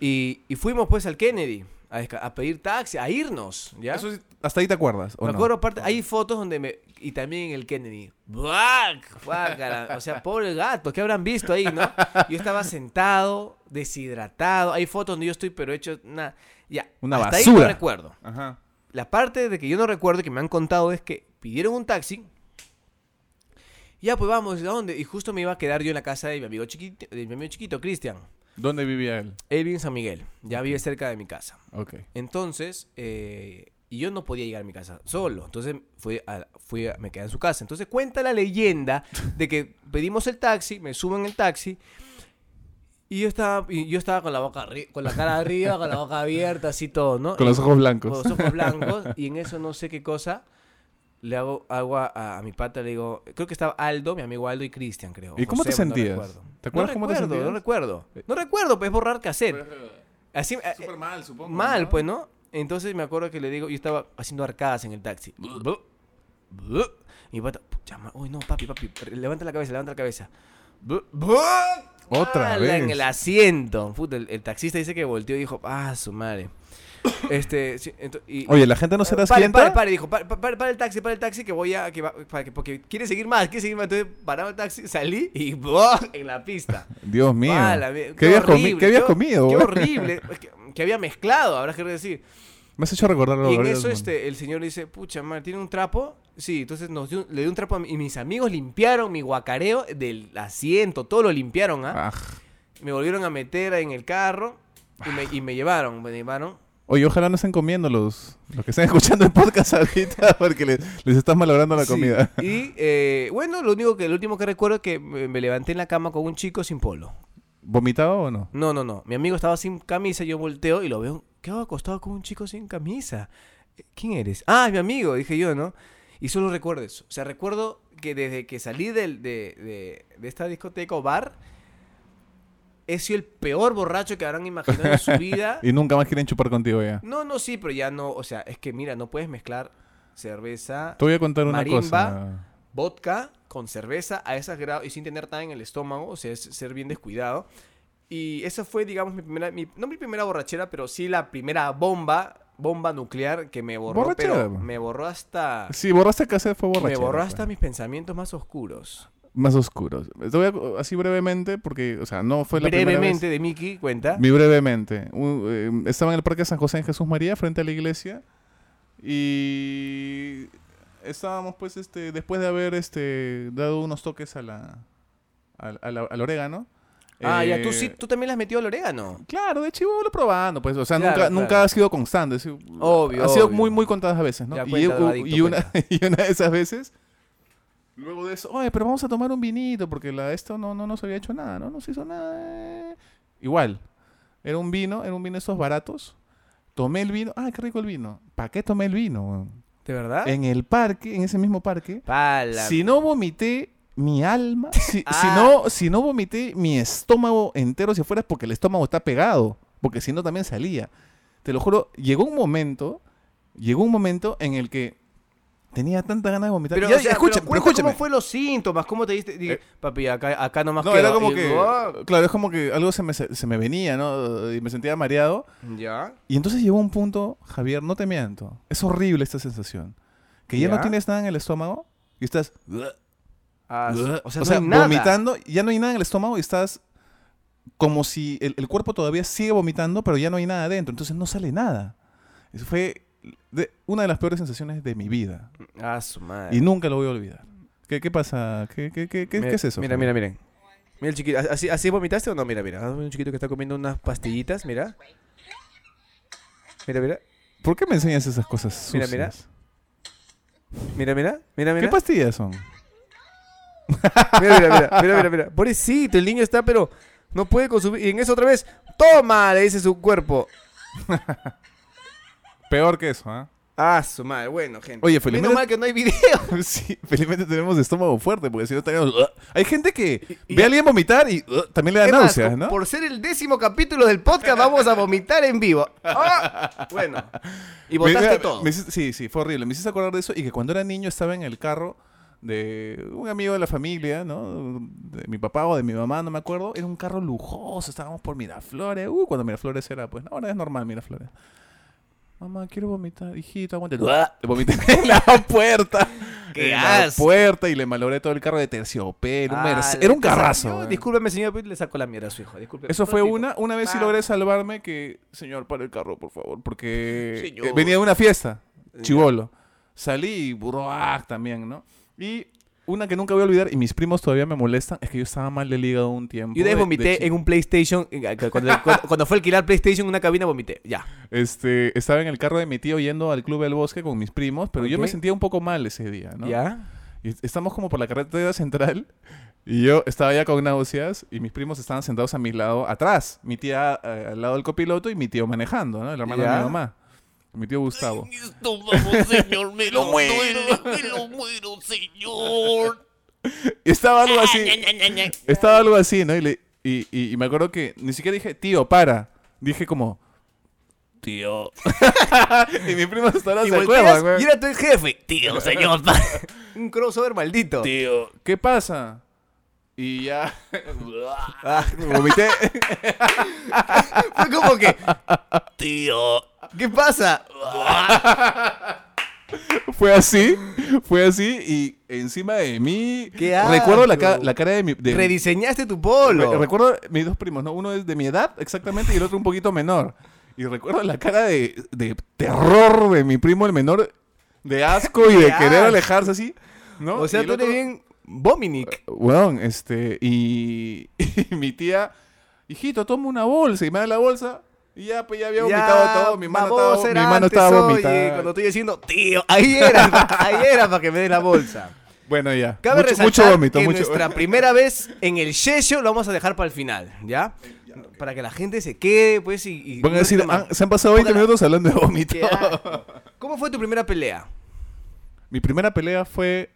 Y, y fuimos pues al Kennedy a, pedir taxi, a irnos, ¿ya? Eso hasta ahí te acuerdas, ¿o me no? acuerdo, aparte, hay fotos donde me... Y también el Kennedy. O sea, pobre gato, ¿qué habrán visto ahí, no? Yo estaba sentado, deshidratado. Hay fotos donde yo estoy, pero hecho nada. Ya, Una hasta ahí no basura. recuerdo. Ajá. La parte de que yo no recuerdo y que me han contado es que pidieron un taxi. Ya, pues vamos, ¿a dónde? Y justo me iba a quedar yo en la casa de mi amigo chiquito, de mi amigo chiquito, Cristian. ¿Dónde vivía él? Él vive en San Miguel, ya vive cerca de mi casa. Ok. Entonces, eh, y yo no podía llegar a mi casa solo. Entonces fui a- fui a- me quedé en su casa. Entonces cuenta la leyenda de que pedimos el taxi, me subo en el taxi. Y yo estaba, y yo estaba con la boca con la cara arriba, con la boca abierta, así todo, ¿no? Con Y- los ojos blancos. con los ojos blancos. y en eso no sé qué cosa. Le hago, hago a, a mi pata, le digo, creo que estaba Aldo, mi amigo Aldo y Cristian, creo. ¿Y cómo te José, no sentías? recuerdo. ¿Te acuerdas no cómo te recuerdo, sentías? No recuerdo. No recuerdo, pues es borrar cassette. Así, eh, Súper mal, supongo. Mal, ¿no? pues, ¿no? Entonces me acuerdo que le digo, yo estaba haciendo arcadas en el taxi. Mi pata, pucha, uy, no, papi, papi, levanta la cabeza, levanta la cabeza. Otra Ala, vez. En el asiento. Puta, el, el taxista dice que volteó y dijo, ah, su madre. Este, sí, ento- y, Oye, la gente no se da pare, cuenta. pare, pare, dijo, pare, pare, pare el taxi, pare el taxi que voy a, que va- para que, porque quiere seguir más, quiere seguir más. Entonces paraba el taxi, salí y ¡buah! en la pista. Dios mío. ¿Qué, habías, comi- horrible, ¿Qué habías qué- comido? Qué güey? horrible. Es que, que había mezclado, habrá que decir. Me has hecho recordar Y en eso este, el señor dice, pucha, madre, ¿tiene un trapo? Sí, entonces nos dio- le dio un trapo a mí, y mis amigos limpiaron mi guacareo del asiento, todo lo limpiaron, ¿ah? Ah. Me volvieron a meter en el carro y me, y me llevaron, me llevaron. Oye, ojalá no estén comiendo los, los que están escuchando el podcast ahorita porque les, les estás malogrando la Sí, comida. Y eh, bueno, lo único que, lo último que recuerdo es que me, levanté en la cama con un chico sin polo. ¿Vomitado o no? No, no, no. Mi amigo estaba sin camisa, yo volteo y lo veo. ¿Qué hago acostado con un chico sin camisa? ¿Quién eres? Ah, es mi amigo, dije yo, ¿no? Y solo recuerdo eso. O sea, recuerdo que desde que salí del- de, de- de esta discoteca o bar, he sido el peor borracho que habrán imaginado en su vida. Y nunca más quieren chupar contigo ya. No, no, sí, pero ya no. O sea, es que mira, no puedes mezclar cerveza, Te voy a contar una Marimba. cosa. vodka con cerveza a esas grados y sin tener nada en el estómago, o sea, es ser bien descuidado. Y esa fue, digamos, mi primera, mi- no mi primera borrachera, pero sí la primera bomba, bomba nuclear que me borró, Borrachera, pero pues. me borró hasta, Sí, borraste cassette fue borracho. me borró hasta mis pensamientos más oscuros. Más oscuros. Te voy a, así brevemente, porque, o sea, no fue la primera Brevemente vez. de Mickey, cuenta. Mi brevemente. Eh, estaba en el Parque San José en Jesús María, frente a la iglesia. Y estábamos, pues, este, después de haber este, dado unos toques a la, al, al- al orégano. Ah, ya, Eh, tú sí, tú también le has metido al orégano. Claro, de chivolo probando, pues, o sea, Claro, nunca, claro. nunca ha sido constante. ha sido- Obvio, Ha sido obvio. muy, muy contadas veces, ¿no? Ya cuenta, y- y una, y una de esas veces, luego de eso, oye, pero vamos a tomar un vinito, porque la, esto no, no nos había hecho nada, ¿no? No se hizo nada. eh". Igual, era un vino, era un vino de esos baratos. Tomé el vino, ¡ay, qué rico el vino! ¿Para qué tomé el vino? ¿De verdad? En el parque, en ese mismo parque, Pala. si no vomité mi alma, si, si Ah. no, si no vomité mi estómago entero, si fuera es porque el estómago está pegado, porque si no también salía. Te lo juro, llegó un momento, llegó un momento en el que tenía tanta ganas de vomitar. Pero, Ya, o sea, escucha, pero pero cuenta escúchame. cómo fue los síntomas, cómo te diste, dije, Eh, papi, acá, acá nomás No, quedo. era como Y- que, ¡Ah! claro, es como que algo se me, se me venía, ¿no? Y me sentía mareado. Ya. Y entonces llegó un punto, Javier, no te miento, es horrible esta sensación. Que ya, ¿Ya? no tienes nada en el estómago y estás... Ah, o sea, no hay nada. vomitando, ya no hay nada en el estómago y estás como si el, el cuerpo todavía sigue vomitando, pero ya no hay nada adentro, entonces no sale nada. Eso fue de- una de las peores sensaciones de mi vida Ah, su madre. y nunca lo voy a olvidar. ¿Qué, qué pasa? ¿Qué, qué, qué, qué- Mira- qué es eso? Mira, mira, miren. Mira el chiquito. ¿Así, ¿Así vomitaste o no? Mira, mira. Un chiquito que está comiendo unas pastillitas, mira. Mira, mira. ¿Por qué me enseñas esas cosas Mira, sucias? mira. Mira, mira. Mira, ¿Qué mira. pastillas son? Mira, mira, mira. Mira, mira, mira. Pobrecito, el niño está, pero no puede consumir. Y en eso otra vez. ¡Toma! Le dice su cuerpo. Peor que eso, ¿ah? Ah, su madre. Bueno, gente. Oye, Menos felizmente- mal que no hay video. sí, felizmente tenemos estómago fuerte, porque si no estaríamos... Hay gente que Y- y- ve a alguien vomitar y uh, también le da más, náuseas, ¿no? Por ser el décimo capítulo del podcast, vamos a vomitar en vivo. Ah, Bueno. Y me- todo. me sí, sí, fue horrible. Me hiciste acordar de eso y que cuando era niño estaba en el carro de un amigo de la familia, ¿no? De mi papá o de mi mamá, no me acuerdo. Era un carro lujoso, estábamos por Miraflores. Uh, cuando Miraflores era, pues, ahora es normal Miraflores. Mamá, quiero vomitar, hijito, aguante. Le vomité en la puerta. ¡Qué en la asco! puerta y le malogré todo el carro de terciopelo. un Ah, Merce- le- era un le carrazo. yo, ¿eh? Discúlpeme, señor, pero le saco la mierda a su hijo. Eso fue una. Una vez sí Ah. logré salvarme que, señor, para el carro, por favor, porque Señor. eh, venía de una fiesta, chivolo. Salí y buruac también, ¿no? Y una que nunca voy a olvidar, y mis primos todavía me molestan, es que yo estaba mal del hígado un tiempo. Yo una vez de- de vomité chi- en un PlayStation. eh, Cuando, cuando, cuando fue a alquilar PlayStation en una cabina, vomité. Ya. Este, estaba en el carro de mi tío yendo al Club del Bosque con mis primos, pero yo me sentía un poco mal ese día, ¿no? ¿Ya? Y estamos como por la carretera central y yo estaba ya con náuseas y mis primos estaban sentados a mi lado atrás. Mi tía eh, al lado del copiloto y mi tío manejando, ¿no? El hermano de mi mamá. Mi tío Gustavo. Estómago, señor, me lo muero, me lo muero, señor. Y estaba algo así. Ña, ña. Estaba algo así, ¿no? Y, le- y, y- y me acuerdo que ni siquiera dije, tío, para. Dije como, Tío, y mis primos hasta ahora Y se acuerdan, güey. y era tu jefe. tío, señor, Un crossover maldito. tío. ¿Qué pasa? Y ya, Ah, vomité. fue como que, Tío, ¿qué pasa? fue así, fue así y encima de mí. ¡Qué recuerdo la, ca- la cara de mi. de- Rediseñaste tu polo. Re- Recuerdo mis dos primos, ¿no? Uno es de mi edad exactamente y el otro un poquito menor. Y recuerdo la cara de, de terror de mi primo el menor, de asco y de ¡Qué querer alejarse así. ¿no? o sea, tú eres bien Bominic. Weón, este, y, y mi tía, hijito, toma una bolsa y me da la bolsa. Y ya, pues ya había vomitado todo, mi mano estaba, mi mano estaba oye, vomitada. Cuando estoy diciendo, tío, ahí era, ahí era para que me des la bolsa. Bueno, ya. Cabe mucho, resaltar mucho vómito, que mucho nuestra primera vez en el Shesho lo vamos a dejar para el final, ¿ya? Para que la gente se quede, pues, y... y Van a decir, no tema- "Ah, se han pasado 20 Póngala- minutos hablando de vómito. ¿Cómo fue tu primera pelea? Mi primera pelea fue.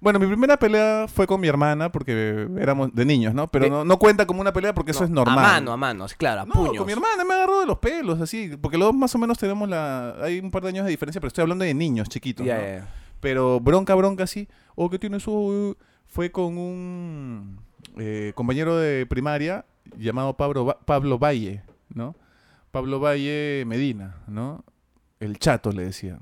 Bueno, mi primera pelea fue con mi hermana porque éramos de niños, ¿no? Pero no, no cuenta como una pelea porque eso es normal. A mano, a mano, claro, a No, puños. con mi hermana me agarró de los pelos, así. Porque los dos más o menos tenemos la. Hay un par de años de diferencia, pero estoy hablando de niños chiquitos. Ya, ¿no? ya, ya. Pero bronca, bronca, así. O que tiene su. Fue con un eh, compañero de primaria llamado Pablo, Va- Pablo Valle, ¿no? Pablo Valle Medina, ¿no? El chato le decían.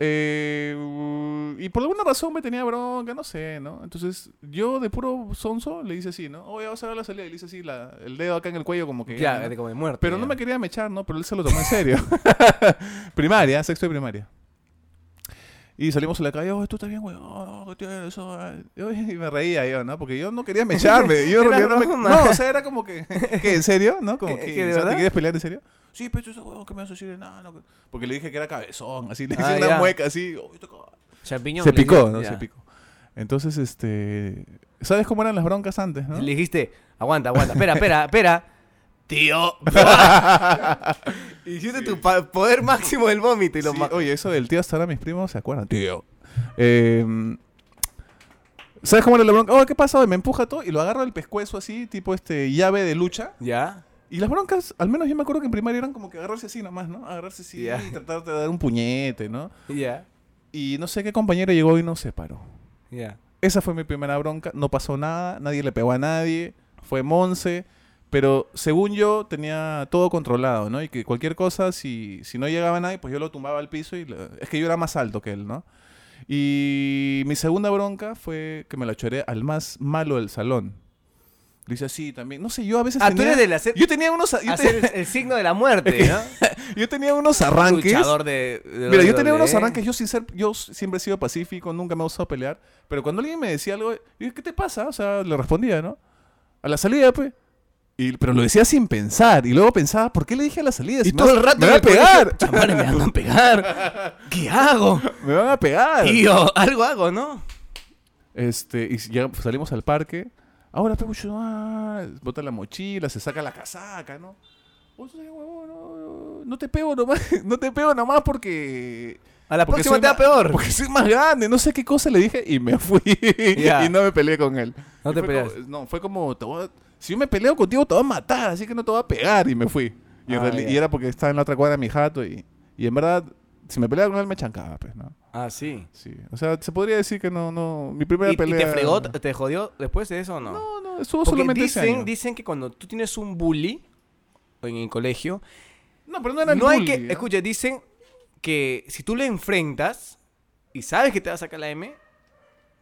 Eh, y por alguna razón me tenía bronca, no sé, ¿no? Entonces yo de puro sonso le hice así, ¿no? Oye, vamos a ver la salida. Y le hice así la- el dedo acá en el cuello como que... Ya, ¿no? de como de muerte. Pero ya. no me quería mechar, ¿no? Pero él se lo tomó en serio. primaria, sexto de primaria. Y salimos a la calle, oh, tú estás bien, weón, oh, ¿qué tienes? Ay". Y me reía yo, ¿no? Porque yo no quería mecharme. Yo Era no, me- broma. no, o sea, era como que, ¿qué, ¿en serio? ¿No? Como ¿Que- que, que de o sea, ¿te quieres pelear en serio? Sí, pero eso, weón, ¿qué me vas a decir? No, no. Porque le dije que era cabezón, así, le hice Ah, una ya. mueca así. oh. Champiñón. se le picó, ¿no? ya. Se picó. Entonces, este... ¿Sabes cómo eran las broncas antes, no? Le dijiste, aguanta, aguanta, espera, espera, espera. Tío. Hiciste tu pa- poder máximo del vómito y lo Sí, ma- oye, eso del tío hasta ahora mis primos se acuerdan. Tío. Eh, ¿Sabes cómo era la bronca? Oh, ¿qué pasa? Me empuja todo y lo agarra el pescuezo así, tipo este llave de lucha. ¿Ya? Y las broncas, al menos yo me acuerdo que en primaria eran como que agarrarse así nomás, ¿no? Agarrarse así Ya. y tratar de dar un puñete, ¿no? Ya. Y no sé qué compañero llegó y nos separó. Ya. Esa fue mi primera bronca, no pasó nada, nadie le pegó a nadie, fue Monse, pero según yo tenía todo controlado, ¿no? Y que cualquier cosa, si, si no llegaba nadie, pues yo lo tumbaba al piso y... Es que yo era más alto que él, ¿no? Y mi segunda bronca fue que me la choré al más malo del salón. Le hice así también. No sé, yo a veces Ah, tú tenía... eres del hacer, Yo tenía unos... Yo, hacer el, el signo de la muerte, ¿no? yo tenía unos arranques... Luchador de, de Mira, yo tenía unos arranques, yo sin ser, yo siempre he sido pacífico, nunca me ha gustado pelear, pero cuando alguien me decía algo, yo dije, ¿qué te pasa? O sea, le respondía, ¿no? A la salida, pues. Y, pero lo decía sin pensar, y luego pensaba, ¿por qué le dije a la salida? Y Si todo me- el rato me van a pegar, "Chamare, me van a pegar. ¿Qué hago? me van a pegar. Tío, algo hago, ¿no? Este, y ya salimos al parque, ahora Pepucho, ah, bota la mochila, se saca la casaca, ¿no? "Oye, huevón, no, no te pego nomás, no te pego nomás porque... A la Porque próxima te va peor. Porque soy más grande, no sé qué cosa le dije y me fui. Y no me peleé con él. No Y te peleas. como- no, fue como, te voy a- si yo me peleo contigo te voy a matar, así que no te voy a pegar. Y me fui. Y, Ah, y era porque estaba en la otra cuadra de mi jato y, y en verdad, si me peleaba con él me chancaba, pues, ¿no? Ah, sí. Sí. O sea, se podría decir que no, no, mi primera ¿Y, y pelea... te fregó, te jodió después de eso o no? No, no, estuvo Porque solamente ese dicen, año. dicen que cuando tú tienes un bully en el colegio, No, pero no era el no hay que... ¿eh? Escucha, dicen que si tú le enfrentas y sabes que te va a sacar la M,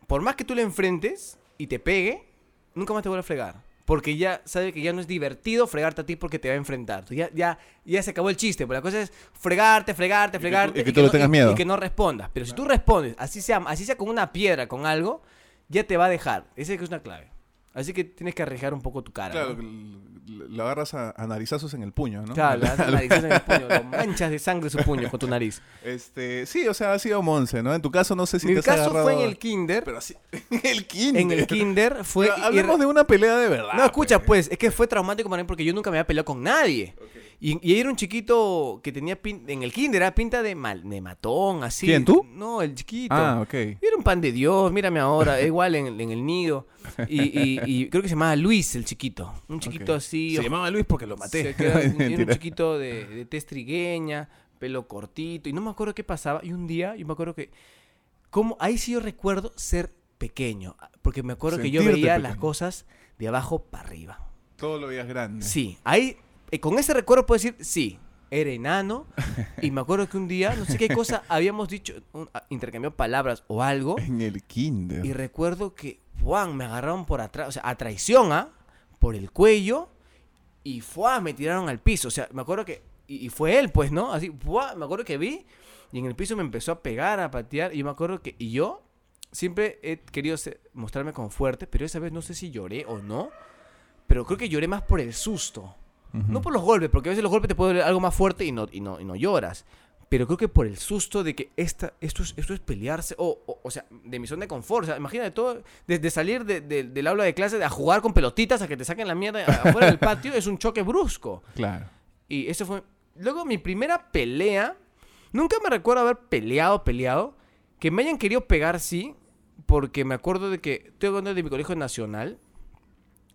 por más que tú le enfrentes y te pegue, nunca más te vuelve a fregar. Porque ya sabe que ya no es divertido fregarte a ti porque te va a enfrentar. Ya, ya, ya se acabó el chiste. Pero la cosa es fregarte, fregarte, tú- fregarte. y que tú le no- tengas y- miedo. Y que no respondas. Pero si tú respondes, así sea, así sea con una piedra, con algo, ya te va a dejar. Esa es una clave. Así que tienes que arriesgar un poco tu cara. Claro, ¿no? lo agarras a, a narizazos en el puño, ¿no? Claro, le das la nariz en el puño, lo manchas de sangre su puño con tu nariz. Este, sí, o sea, ha sido Monse, ¿no? En tu caso no sé si Mi te has caso fue en agarrado- el kinder. Pero así, en el kinder. En el kinder fue... Pero hablemos irre- de una pelea de verdad. No, escucha, pues. pues, es que fue traumático para mí porque yo nunca me había peleado con nadie. Y, y era un chiquito que tenía pin- en el kinder, era pinta de, mal, de matón, así. ¿Quién, tú? No, el chiquito. Ah, ok. Era un pan de Dios, mírame ahora, igual en, en el nido. Y, y- y creo que se llamaba Luis el chiquito. Un chiquito así. Se ojo- llamaba Luis porque lo maté. era un chiquito de, de tez trigueña, pelo cortito. Y no me acuerdo qué pasaba. Y un día, yo me acuerdo que. Como, ahí sí yo recuerdo ser pequeño. Porque me acuerdo que yo veía las cosas de abajo para arriba. Todo lo veías grande. Sí, ahí, eh, con ese recuerdo puedo decir, sí, era enano. y me acuerdo que un día, no sé qué cosa, habíamos dicho, un- a- intercambiado palabras o algo. En el kinder. Y recuerdo que, Juan, me agarraron por atrás, o sea, a traición, ¿ah? Por el cuello. Y ¡fua! me tiraron al piso. O sea, me acuerdo que. Y, y fue él, pues, ¿no? Así, ¡fua! me acuerdo que vi. Y en el piso me empezó a pegar, a patear. Y yo me acuerdo que. Y yo siempre he querido ser- mostrarme como fuerte, pero esa vez no sé si lloré o no. Pero creo que lloré más por el susto. No por los golpes, porque a veces los golpes te pueden doler algo más fuerte y no, y no, y no lloras. Pero creo que por el susto de que esta, esto, es, esto es pelearse, o, o, o sea, de mi zona de confort. O sea, imagínate todo, desde salir de- de- del aula de clase a jugar con pelotitas a que te saquen la mierda afuera del patio, es un choque brusco. Claro. Y eso fue. Luego, mi primera pelea. Nunca me recuerdo haber peleado, peleado. Que me hayan querido pegar, sí. Porque me acuerdo de que. Estoy hablando de mi colegio nacional.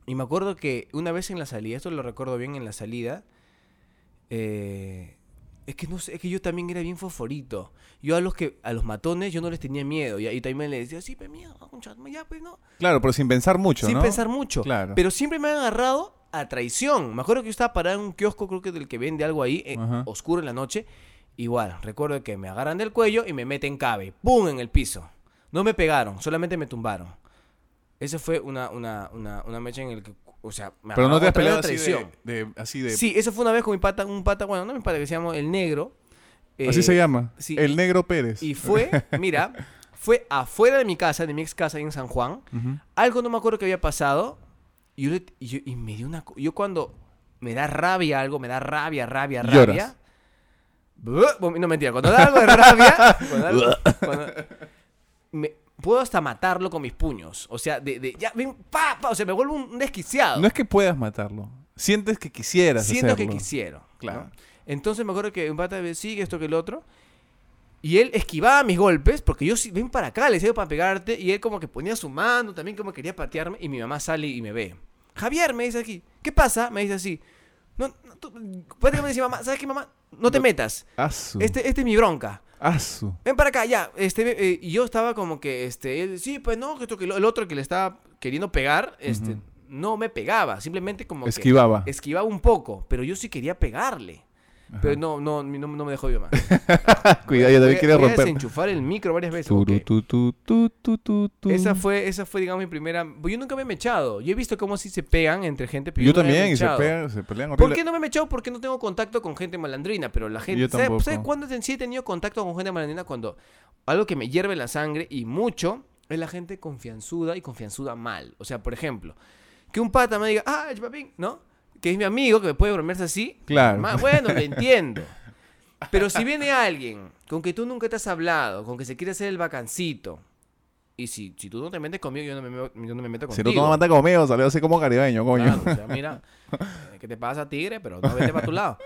Y me acuerdo que una vez en la salida, esto lo recuerdo bien en la salida. eh, es que no sé, es que yo también era bien fosforito. Yo a los que, a los matones, yo no les tenía miedo. Y, y también les decía, sí, pero miedo, ya, pues no. Claro, pero sin pensar mucho, Sin ¿no? pensar mucho. Claro. Pero siempre me han agarrado a traición. Me acuerdo que yo estaba parado en un kiosco, creo que del que vende algo ahí, eh, oscuro en la noche. Igual, recuerdo que me agarran del cuello y me meten cabe. ¡Pum! en el piso. No me pegaron, solamente me tumbaron. Esa fue una, una, una, una mecha en el que, o sea, me Pero no te has peleado así de, de- así de... Sí, eso fue una vez con mi pata, un pata, bueno, no mi pata, que se llama El Negro. Así Eh, se llama. sí. El negro Pérez. Y fue, mira, fue afuera de mi casa, de mi ex casa ahí en San Juan. Algo no me acuerdo que había pasado. Y, yo, le- y yo- y me dio una... Yo cuando me da rabia algo, me da rabia, rabia, rabia... Lloras. No, mentira. Cuando da algo de rabia... cuando algo- cuando- me- puedo hasta matarlo con mis puños. O sea, de... de- ya, ven, pa, pa, O sea, me vuelvo un desquiciado. No es que puedas matarlo. Sientes que quisieras Siento que hacerlo. quisiera. Claro. ¿no? Entonces me acuerdo que un pata me sigue esto que el otro. Y él esquivaba mis golpes, porque yo ven para acá, le decía para pegarte. Y él como que ponía su mano, también como quería patearme. Y mi mamá sale y me ve. Javier, me dice aquí. ¿Qué pasa? Me dice así. No, no, tú, prácticamente dice mamá, ¿sabes qué, mamá? No te metas. Asu. Este, este es mi bronca. Asu. Ven para acá, ya. Este, eh, y yo estaba como que, este, sí, pues no, que esto, que lo- el otro que le estaba queriendo pegar, este, no me pegaba. Simplemente como que Esquivaba. esquivaba un poco, pero yo sí quería pegarle. Ajá. Pero no, no, no, no me dejó mi mamá. Cuidado, Voy también a- quiere voy a romper. desenchufar el micro varias veces. Turu, tu. Esa fue, esa fue, digamos, mi primera. Yo nunca me he mechado. Yo he visto cómo sí se pegan entre gente, pero Yo yo, no me he también, y se, pegan, se pelean ¿Por qué no me he mechado? Porque no tengo contacto con gente malandrina, pero la gente... Yo ¿Sabe- tampoco. ¿Sabe cuándo sí he tenido contacto con gente malandrina? Cuando algo que me hierve la sangre y mucho es la gente confianzuda y confianzuda mal. O sea, por ejemplo, que un pata me diga, ah, chupapín, ¿no? Que es mi amigo, que me puede bromearse así. Claro. Ma- bueno, lo entiendo. Pero si viene alguien con que tú nunca te has hablado, con que se quiere hacer el vacancito, y si, si tú no te metes conmigo, yo no me, yo no me meto Si contigo. no te matar conmigo, salió así como caribeño, coño. Claro, o sea, mira, eh, ¿qué te pasa, tigre? Pero no vete para tu lado.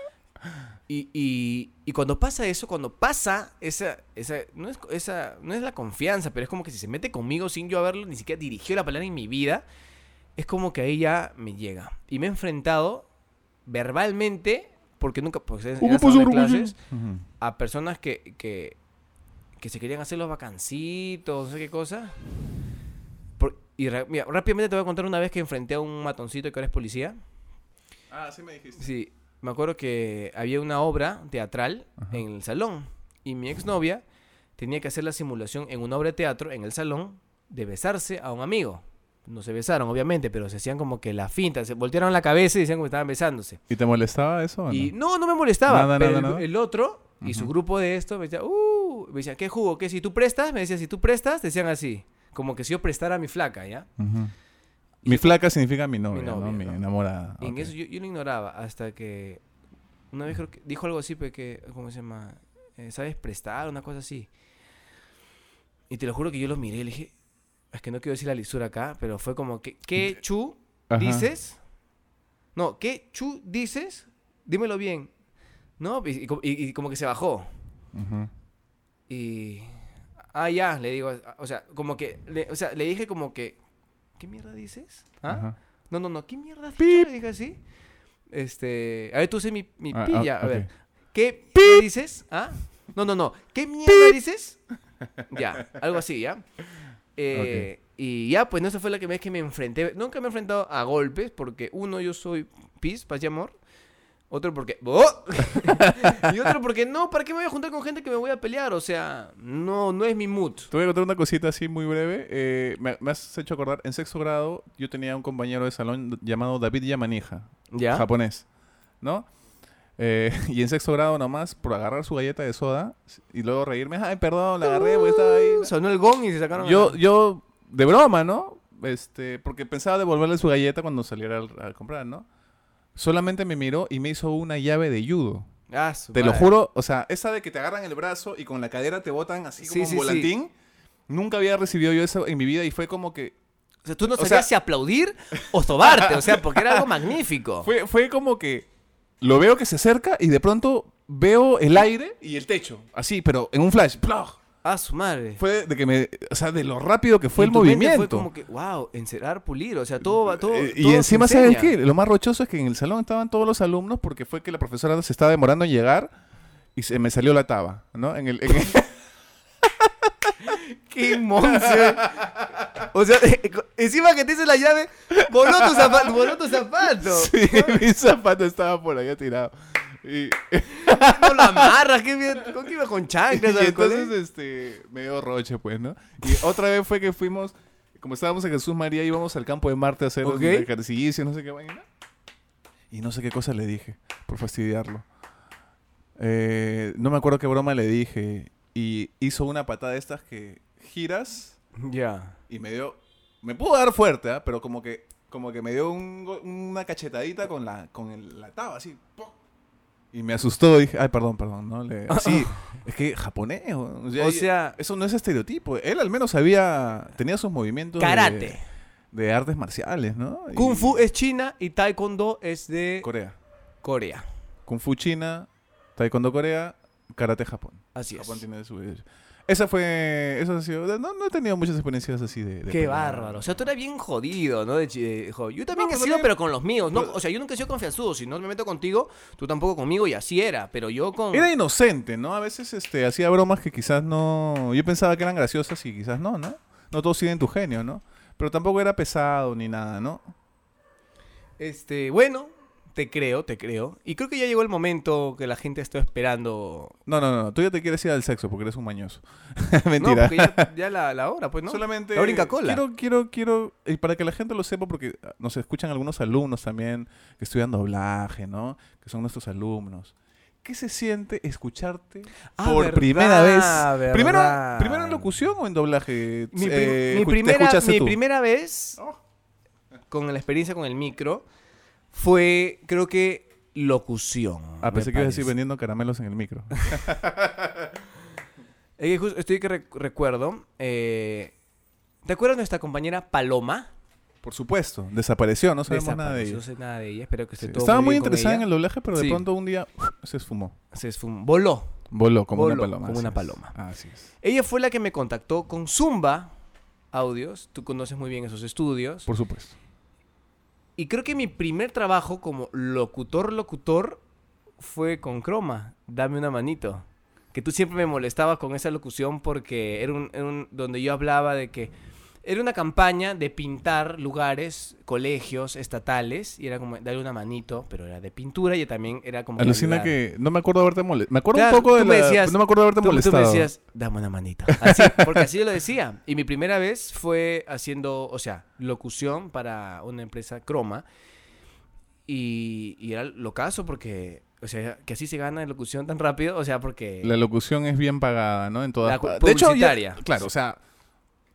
Y, y, y cuando pasa eso, cuando pasa esa, esa, no es, esa, no es la confianza, pero es como que si se mete conmigo sin yo haberlo ni siquiera dirigido la palabra en mi vida, es como que ahí ya me llega. Y me he enfrentado verbalmente, porque nunca, porque en clases, Ujú. a personas que, que, que se querían hacer los vacancitos, no sé qué cosa. Por- y mira, rápidamente te voy a contar una vez que enfrenté a un matoncito que ahora es policía. Ah, sí me dijiste. Sí, me acuerdo que había una obra teatral Ajá. en el salón y mi exnovia tenía que hacer la simulación en una obra de teatro en el salón de besarse a un amigo. No se besaron, obviamente, pero se hacían como que la finta, se voltearon la cabeza y decían que estaban besándose. ¿Y te molestaba eso o no? Y no, no me molestaba. Nada, pero nada, el, nada. el otro y su grupo de esto me decía, uh, me decía, ¿qué jugo? ¿Qué? Si tú prestas, me decía, si tú prestas, decían así. Como que si yo prestara a mi flaca, ¿ya? Mi flaca significa mi novia, Mi ¿no? Mi enamorada. Y en eso yo, yo lo ignoraba hasta que una vez creo que dijo algo así, pues, que, ¿cómo se llama? Eh, ¿Sabes prestar? Una cosa así. Y te lo juro que yo lo miré y le dije, es que no quiero decir la lisura acá, pero fue como que, ¿qué chu Ajá. dices? No, ¿qué chu dices? Dímelo bien. ¿No? Y, y co- y- y como que se bajó. Y. Ah, ya, le digo. O sea, como que. Le, o sea, le dije como que. ¿Qué mierda dices? ¿Ah? No, no, no. ¿Qué mierda dicho? Le dije así. Este. A ver, tú sé mi, mi Ah, pilla. ah, A ver. ok. ¿Qué dices? ¿Ah? No, no, no. ¿Qué mierda dices? Ya, algo así, ¿ya? Eh, Y ya, pues no, esa fue la que vez que me enfrenté. Nunca me he enfrentado a golpes, porque uno, yo soy pis, paz y amor. Otro porque... ¡Oh! y otro porque no, ¿para qué me voy a juntar con gente que me voy a pelear? O sea, no, no es mi mood. Te voy a contar una cosita así muy breve. Eh, me, me has hecho acordar, en sexto grado yo tenía un compañero de salón llamado David Yamanija, ¿Ya? japonés, ¿no? Eh, y en sexto grado nomás, por agarrar su galleta de soda y luego reírme, ay, perdón, la agarré porque estaba ahí. Sonó el gong y se sacaron... Yo, la- yo, de broma, ¿no? Este, porque pensaba devolverle su galleta cuando saliera al- a comprar, ¿no? Solamente me miró y me hizo una llave de judo. Ah, su Te lo madre. juro, o sea, esa de que te agarran el brazo y con la cadera te botan así Sí, como sí, un sí. volantín. Nunca había recibido yo eso en mi vida y fue como que... O sea, tú no O sabías sea- si aplaudir o sobarte, o sea, porque era algo magnífico. Fue, fue como que lo veo que se acerca y de pronto veo el aire y el techo. Así, pero en un flash. ¡ploj! Ah, su madre. Fue de que me... O sea, de lo rápido que fue el movimiento. Fue como que, wow, encerrar, pulir, o sea, todo va, todo. Eh, y todo se encima, ¿sabes qué? Lo más rochoso es que en el salón estaban todos los alumnos porque fue que la profesora se estaba demorando en llegar y se me salió la taba, ¿no? En el, en el- ¡Qué monce! O sea, encima que te hice la llave, voló tu zapato. Voló tu zapato. sí, mi zapato estaba por allá tirado. Y, No lo amarras, qué bien. ¿Con qué iba con y chanclas? al entonces, este, me dio roche, pues, ¿no? Y otra vez fue que fuimos, como estábamos en Jesús María, íbamos al campo de Marte a hacer Ok. ejercicio, no sé qué vaina. Y no sé qué cosa le dije, por fastidiarlo. Eh, no me acuerdo qué broma le dije. Y hizo una patada de estas que giras Ya. y me dio... Me pudo dar fuerte, ¿ah? pero como que, como que me dio un una cachetadita con la, con el- la taba, así. ¡pum! Y me asustó. Dije, ay, perdón, perdón. ¿no? Le, sí, es que japonés. O O sea, eso no es estereotipo. Él al menos sabía, tenía sus movimientos de- karate. De, artes marciales, ¿no? Y- Kung Fu es China y Taekwondo es de Corea. Corea. Kung Fu China, Taekwondo Corea, Karate Japón. Así es. Japón tiene su... Esa fue... Eso ha sido... No, no he tenido muchas experiencias así de... de Qué bárbaro. O sea, tú eras bien jodido, ¿no? De yo también No, he sido, también- pero con los míos. ¿no? O sea, yo nunca he sido confianzudo. Si no me meto contigo, tú tampoco conmigo y así era. Pero yo con... Era inocente, ¿no? A veces este, hacía bromas que quizás no... Yo pensaba que eran graciosas y quizás no, ¿no? No todos siguen tu genio, ¿no? Pero tampoco era pesado ni nada, ¿no? Este, bueno, te creo, te creo. Y creo que ya llegó el momento que la gente está esperando. No, no, no. Tú ya te quieres ir al sexo porque eres un mañoso. No, Mentira. porque ya, ya la, la hora, pues, ¿no? Solamente La Cola. quiero, quiero, quiero, y para que la gente lo sepa, porque ah, nos escuchan algunos alumnos también que estudian doblaje, ¿no? Que son nuestros alumnos. ¿Qué se siente escucharte Ah, por verdad, primera vez? Verdad. primero en locución o en doblaje. Mi, prim- Eh, mi escu- ¿te primera, mi tú? primera vez Oh. con la experiencia con el micro fue, creo que, locución. Ah, pensé que ibas a decir vendiendo caramelos en el micro. Justo estoy que rec- recuerdo. eh, ¿Te acuerdas de nuestra compañera Paloma? Por supuesto, desapareció, no sabemos nada de ella. No sé nada de ella. Espero que esté Sí. todo Estaba muy interesada en el doblaje, pero de Sí. pronto un día uf, se esfumó. Se esfumó. Voló. Voló como Voló una paloma. como una es. paloma. Así es. Ella fue la que me contactó con Zumba Audios. Tú conoces muy bien esos estudios. Por supuesto. Y creo que mi primer trabajo como locutor, locutor, fue con Croma. Dame una manito. Que tú siempre me molestabas con esa locución porque era un, era un- donde yo hablaba de que era una campaña de pintar lugares, colegios estatales, y era como darle una manito, pero era de pintura y también era como... Alucina que no me acuerdo haberte molestado. Me acuerdo Claro, un poco de tú me la- decías- No me acuerdo haberte Tú, tú molestado. me decías, dame una manita. Así, porque así yo lo decía. Y mi primera vez fue haciendo, o sea, locución para una empresa Croma. Y, y era lo caso porque, o sea, que así se gana en locución tan rápido. O sea, porque... La locución es bien pagada, ¿no? En todas partes. De hecho, ya- claro, o sea,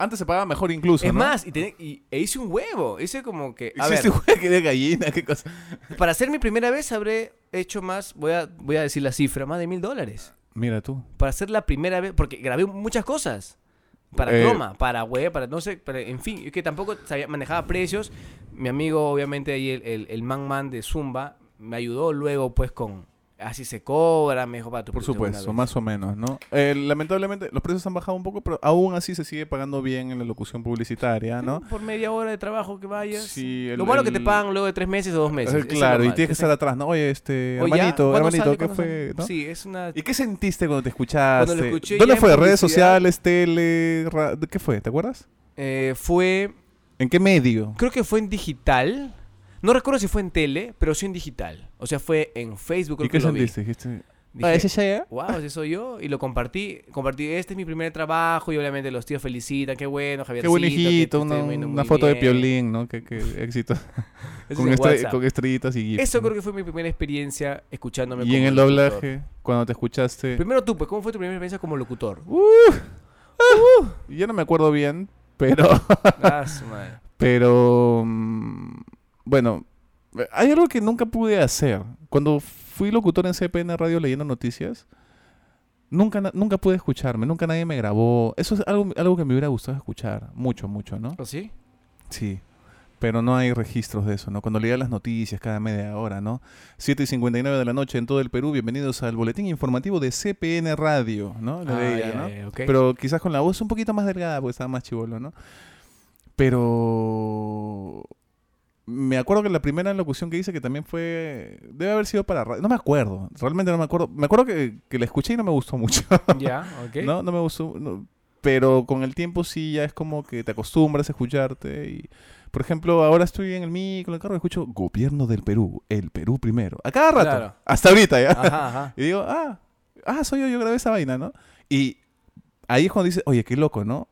antes se pagaba mejor incluso, es ¿no? más, y, y- e hice un huevo. Hice como que... A Hiciste ver, un de gallina, qué cosa. para hacer mi primera vez habré hecho más, voy a, voy a decir la cifra, más de mil dólares. Mira tú. para hacer la primera vez, porque grabé muchas cosas. Para Eh, para web, para no sé, para- en fin, es que tampoco sabía, manejaba precios. Mi amigo, obviamente, ahí el, el, el man man de Zumba, me ayudó luego pues con, así se cobra, me dijo para tu Por supuesto, vez". más o menos, ¿no? Eh, lamentablemente, los precios han bajado un poco, pero aún así se sigue pagando bien en la locución publicitaria, ¿no? Por media hora de trabajo que vayas. Sí, el- Lo malo que te el- pagan luego de tres meses o dos meses. Eh, claro, y tienes que estar atrás, ¿no? Oye, este, Oye, hermanito, ¿Cuándo hermanito, sale? ¿qué ¿Cuándo fue? Sí, es una... ¿Y qué sentiste cuando te escuchaste? Cuando lo escuché ¿Dónde fue? ¿Redes sociales, tele? ra- ¿Qué fue? ¿Te acuerdas? eh, fue, ¿En qué medio? creo que fue en digital. No recuerdo si fue en tele, pero sí en digital. O sea, fue en Facebook. ¿Y qué que lo vi. sentiste? Dijiste, Dije, "Ah, ese ya era?" wow, ese soy yo. Y lo compartí. Compartí, este es mi primer trabajo. Y obviamente los tíos felicitan. Qué bueno, Javier. Qué buen hijito, una, una foto de Piolín, ¿no? Qué, qué éxito. con, estre- con estrellitas y gifs, Eso ¿no? creo que fue mi primera experiencia escuchándome Y en el locutor. doblaje, cuando te escuchaste... Primero tú, pues, ¿cómo fue tu primera experiencia como locutor? Yo no me acuerdo bien, pero... Pero... mm, Bueno, hay algo que nunca pude hacer. Cuando fui locutor en CPN Radio leyendo noticias, nunca, nunca pude escucharme, nunca nadie me grabó. Eso es algo, algo que me hubiera gustado escuchar, mucho, mucho, ¿no? ¿O sí? Sí, pero no hay registros de eso, ¿no? Cuando leía las noticias cada media hora, ¿no? 7 y 59 de la noche en todo el Perú, bienvenidos al boletín informativo de CPN Radio, ¿no? Ah, leía, ¿no? Pero quizás con la voz un poquito más delgada porque estaba más chivolo, ¿no? Pero me acuerdo que la primera locución que hice que también fue debe haber sido para radio, no me acuerdo, realmente no me acuerdo. Me acuerdo que, que la escuché y no me gustó mucho. ya, ok. No, no me gustó. no. pero con el tiempo sí ya es como que te acostumbras a escucharte. Y, por ejemplo, ahora estoy en el micro, en el carro, y escucho Gobierno del Perú, el Perú primero. A cada rato. Claro. Hasta ahorita ya. Ajá, ajá. Y digo, ah, ah, soy yo, yo grabé esa vaina, ¿no? Y ahí es cuando dices, oye, qué loco, ¿no?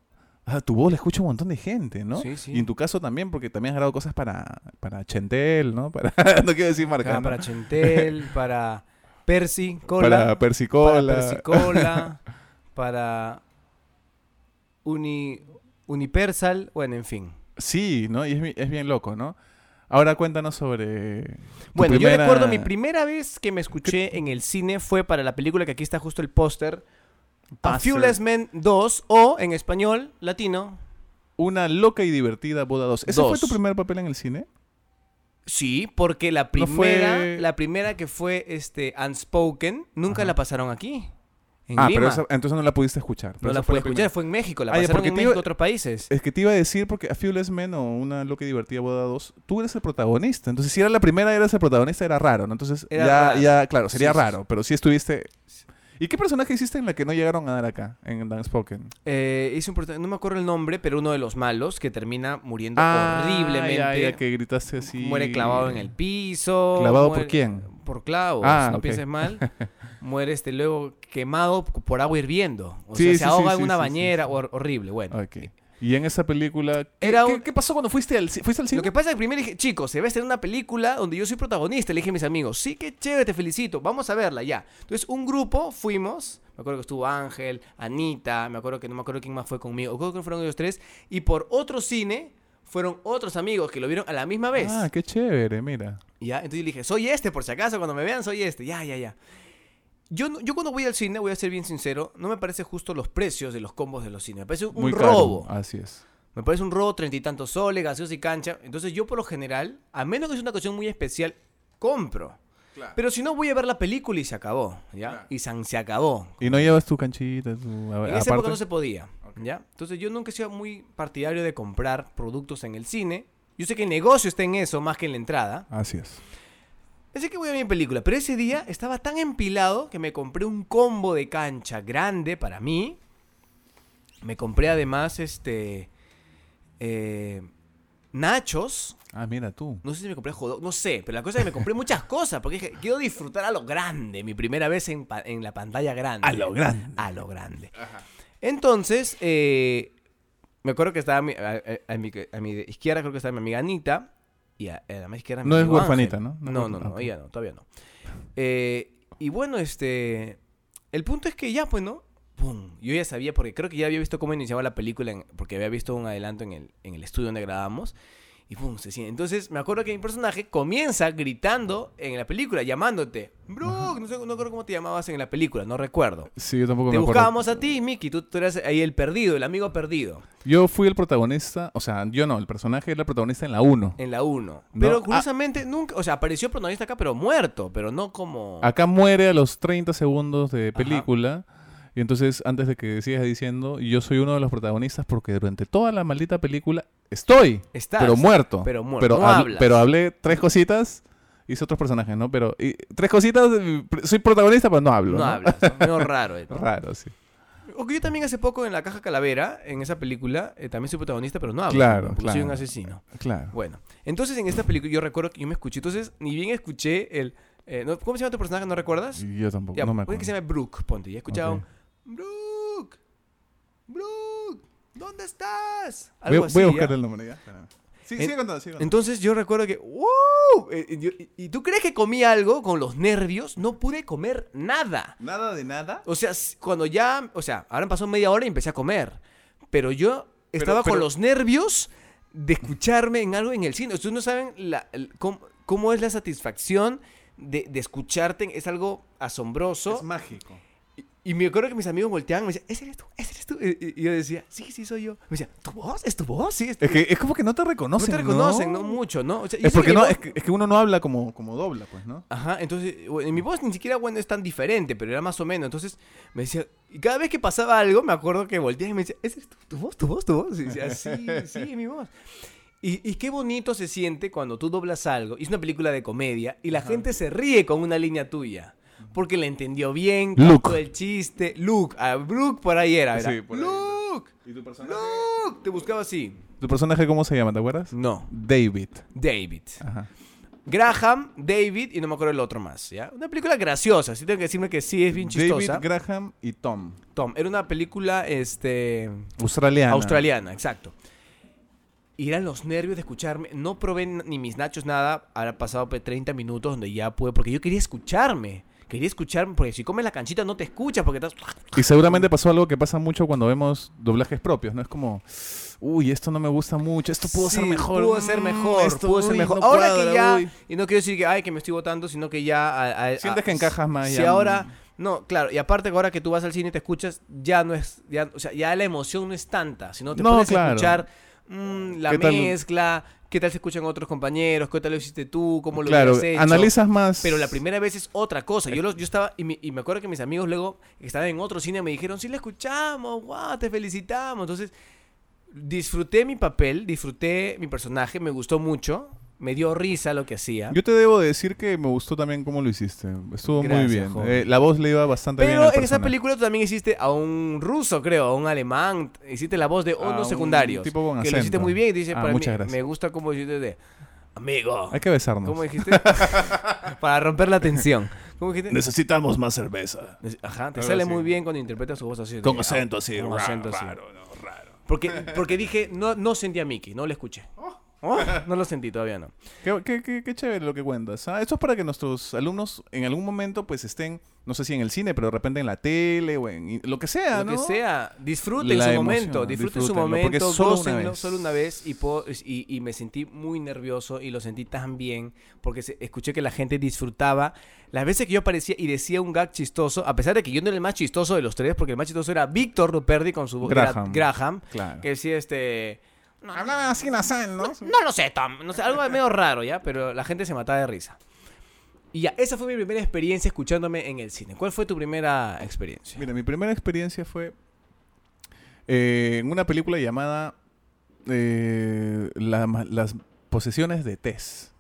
Ah, tu voz la escucha un montón de gente, ¿no? Sí, sí. Y en tu caso también, porque también has grabado cosas para, para Chentel, ¿no? Para, no quiero decir marca, ¿no? para Chentel, para Percy Cola. Para Persicola. Para Persicola. para Uni, Unipersal. Bueno, en fin. Sí, ¿no? Y es, bi- es bien loco, ¿no? Ahora cuéntanos sobre. Bueno, yo recuerdo mi primera vez que me escuché en el cine fue para la película que aquí está justo el póster. A. Fearless Men 2 o en español latino. Una loca y divertida boda 2. ¿Ese fue Dos. tu primer papel en el cine? Sí, porque la No primera, la primera que fue este Unspoken, nunca la pasaron aquí. En ah, Lima. pero esa- entonces no la pudiste escuchar. pero no la esa fue pude primera. escuchar, fue en México, la Ah, ya, pasaron porque en te México iba- otros países. Es que te iba a decir, porque A Fearless Men o Una loca y divertida boda 2, tú eres el protagonista. Entonces, si era la primera, eras el protagonista, era raro, ¿no? Entonces, Era ya, raro. ya, claro, sería Sí, sí, raro, pero sí estuviste. ¿Y qué personaje hiciste en la que no llegaron a dar acá, en Danspoken? Eh, hice un no me acuerdo el nombre, pero uno de los malos que termina muriendo Ah, horriblemente. ya, ya, que gritaste así. Muere clavado en el piso. ¿Clavado por quién? Por clavos, Ah, no pienses mal. muere este luego quemado por agua hirviendo. O Sí, sea, sí, se ahoga sí, en una bañera, horrible, bueno. Ok. Y en esa película. ¿Qué, Era qué- un- qué pasó cuando fuiste al, ci- fuiste al cine? Lo que pasa es que primero dije, chicos, se va a estrenar una película donde yo soy protagonista. Le dije a mis amigos, sí, qué chévere, te felicito, vamos a verla ya. Entonces, un grupo fuimos, me acuerdo que estuvo Ángel, Anita, me acuerdo que no me acuerdo quién más fue conmigo, creo que fueron ellos tres. Y por otro cine, fueron otros amigos que lo vieron a la misma vez. Ah, qué chévere, mira. Ya, entonces yo le dije, soy este, por si acaso, cuando me vean, soy este. Ya, ya, ya. Yo, no- yo cuando voy al cine, voy a ser bien sincero, no me parece justo los precios de los combos de los cines. Me parece un Muy caro. robo. Así es. Me parece un robo, treinta y tantos soles, gaseosa y cancha. Entonces yo por lo general, a menos que sea una ocasión muy especial, compro. Pero si no, voy a ver la película y se acabó, ¿ya? Claro. Y san- se acabó. Y no llevas tu canchita, tu. En esa época no se podía, ¿ya? Entonces yo nunca he sido muy partidario de comprar productos en el cine. Yo sé que el negocio está en eso más que en la entrada. Así es. Así que voy a ver mi película. Pero ese día estaba tan empilado que me compré un combo de cancha grande para mí. Me compré además este. eh, nachos. Ah, mira tú. No sé si me compré dog, no sé, pero la cosa es que me compré muchas cosas, porque dije, quiero disfrutar a lo grande, mi primera vez en, pa- en la pantalla grande. A lo grande. A lo grande. Entonces, eh, me acuerdo que estaba a mi, a- a- a mi- a mi izquierda, creo que estaba mi amiga Anita, y a, a la más izquierda mi No es huerfanita, Ángel. ¿no? No No, no, ella no, todavía no. Eh, y bueno, este, el punto es que ya, pues, ¿no? Pum. Yo ya sabía, porque creo que ya había visto cómo iniciaba la película, en- porque había visto un adelanto en el, en el estudio donde grabamos. Y pum, se siente. Entonces me acuerdo que mi personaje comienza gritando en la película, llamándote. Brooke, no sé, no recuerdo cómo te llamabas en la película, no recuerdo. Sí, yo tampoco Te me acuerdo. buscábamos a ti, Mickey, tú, tú eras ahí el perdido, el amigo perdido, Yo fui el protagonista, o sea, yo no, el personaje era el protagonista en la 1. en la 1. No, Pero ah. curiosamente nunca, o sea, apareció protagonista acá, pero muerto, pero no como... Acá muere a los 30 segundos de película. Y entonces, antes de que sigas diciendo, yo soy uno de los protagonistas porque durante toda la maldita película estoy, Estás, pero muerto. pero muerto, Pero, no habl- pero hablé tres cositas, hice otros personajes, ¿no? Pero y, tres cositas, soy protagonista, pero no hablo. no, ¿no? hablas, ¿no? Raro. ¿no? Raro, sí. O que yo también hace poco en La Caja Calavera, en esa película, eh, también soy protagonista, pero no hablo. Claro. Porque soy un claro. asesino. Claro. Bueno, entonces en esta película yo recuerdo que yo me escuché, entonces ni bien escuché el... eh, ¿no? ¿Cómo se llama tu personaje? ¿No recuerdas? Y Yo tampoco, Ya, no me puede acuerdo. que se llame Brooke, ponte. Ya escuchaba Ok. un... Brooke, Brooke, ¿dónde estás? Voy, Algo a- así, voy a ¿ya? buscar el nombre ya. espérame. Sí, En- sigue contando, sigue contando. Entonces yo recuerdo que, ¡wow! Eh, yo- y- ¿Y tú crees que comí algo con los nervios? No pude comer nada. Nada de nada. O sea, cuando ya, o sea, ahora pasó media hora y empecé a comer. Pero yo estaba con pero- los nervios de escucharme en algo en el cine. Ustedes no saben la- el- cómo, cómo es la satisfacción de, de escucharte. Es algo asombroso. Es mágico. Y, me acuerdo que mis amigos volteaban y me decían, ¿ese eres tú? ¿Ese eres tú? Y, yo decía, sí, sí, soy yo. Me decían, ¿tu voz? ¿Es tu voz? Sí, es Es que es como que no te No reconocen. te reconocen, ¿no? Mucho, ¿no? O sea, Es porque que no, mi es voz- que, es que uno no habla como, como dobla, pues, ¿no? Ajá, entonces, bueno, mi voz ni siquiera, bueno, es tan diferente, pero era más o menos. Entonces, me decía, y cada vez que pasaba algo, me acuerdo que volteaba y me decía, ¿esa es tu, tu voz, tu voz, tu voz? Y decía, sí, sí, mi voz. Y, y qué bonito se siente cuando tú doblas algo, y es una película de comedia, y la gente se ríe con una línea tuya. Porque la entendió bien, Luke. captó el chiste. Luke, a Brooke por ahí era. Sí, por ahí. Luke, ¿Y tu personaje? Luke, te buscaba así. ¿Tu personaje cómo se llama, te acuerdas? No, David. David. Ajá. Graham, David y no me acuerdo el otro más, ¿ya? Una película graciosa, sí tengo que decirme que sí es bien chistosa. David Graham y Tom. Tom, era una película este Australiana. australiana, exacto. Y eran los nervios de escucharme. No probé ni mis nachos, nada. Ahora pasado pues, 30 minutos donde ya pude, porque yo quería escucharme. Quería escuchar, porque si comes la canchita no te escuchas porque estás... Y seguramente pasó algo que pasa mucho cuando vemos doblajes propios, ¿no? Es como, uy, esto no me gusta mucho, esto pudo ser mejor. Pudo ser mm, mejor, esto, pudo ser mejor. no ahora cuadra, que ya, uy. y no quiero decir que, ay, que me estoy votando, sino que ya... a- a- Sientes a- que encajas más Si ya, ahora, mm. no, claro, y aparte que ahora que tú vas al cine y te escuchas, ya no es, ya, o sea, ya la emoción no es tanta, sino te No, claro. escuchar mm, la ¿Qué tal? Qué tal se escuchan otros compañeros, qué tal lo hiciste tú, cómo lo Claro, hecho. analizas más. Pero la primera vez es otra cosa. Yo, lo- yo estaba, y me, y me acuerdo que mis amigos luego, que estaban en otro cine, me dijeron, sí la escuchamos, guau, te felicitamos. Entonces, disfruté mi papel, disfruté mi personaje, me gustó mucho, me dio risa lo que hacía. Yo te debo decir que me gustó también cómo lo hiciste. Estuvo muy Gracias, bien. joven. Eh, la voz le iba bastante bien. Pero en esa personaje. película tú también hiciste a un ruso, creo, a un alemán. Hiciste la voz de unos un secundarios. tipo con que lo hiciste acento. muy bien. Y dice, Ah, para muchas mí, gracias. me gusta cómo hiciste de amigo. Hay que besarnos. ¿Cómo dijiste? para romper la tensión. ¿Cómo dijiste? Necesitamos más cerveza. Ajá, te Algo sale así. muy bien cuando interpretas su voz así. Con de- acento así, Con raro, acento así. raro, no, raro. Porque, porque dije, no, no sentí a Mickey, no lo escuché. Oh, no lo sentí, todavía no. Qué, qué- qué- qué chévere lo que cuentas. ¿ah? Esto es para que nuestros alumnos en algún momento pues estén, no sé si en el cine, pero de repente en la tele o en lo que sea, Lo ¿no? que sea, disfruten La su emoción, momento, disfruten su porque momento, es solo una vez. solo una vez y, puedo- y, y me sentí muy nervioso y lo sentí tan bien porque se- escuché que la gente disfrutaba. Las veces que yo aparecía y decía un gag chistoso, a pesar de que yo no era el más chistoso de los tres, porque el más chistoso era Víctor Ruperdi con su voz Graham. Graham Claro. que decía este... Hablaba así nasal, ¿no? No lo sé, Tom. No sé, algo medio raro, ¿ya? Pero la gente se mataba de risa. Y ya, esa fue mi primera experiencia escuchándome en el cine. ¿Cuál fue tu primera experiencia? Mira, mi primera experiencia fue eh, en una película llamada eh, La- Las posesiones de Tess.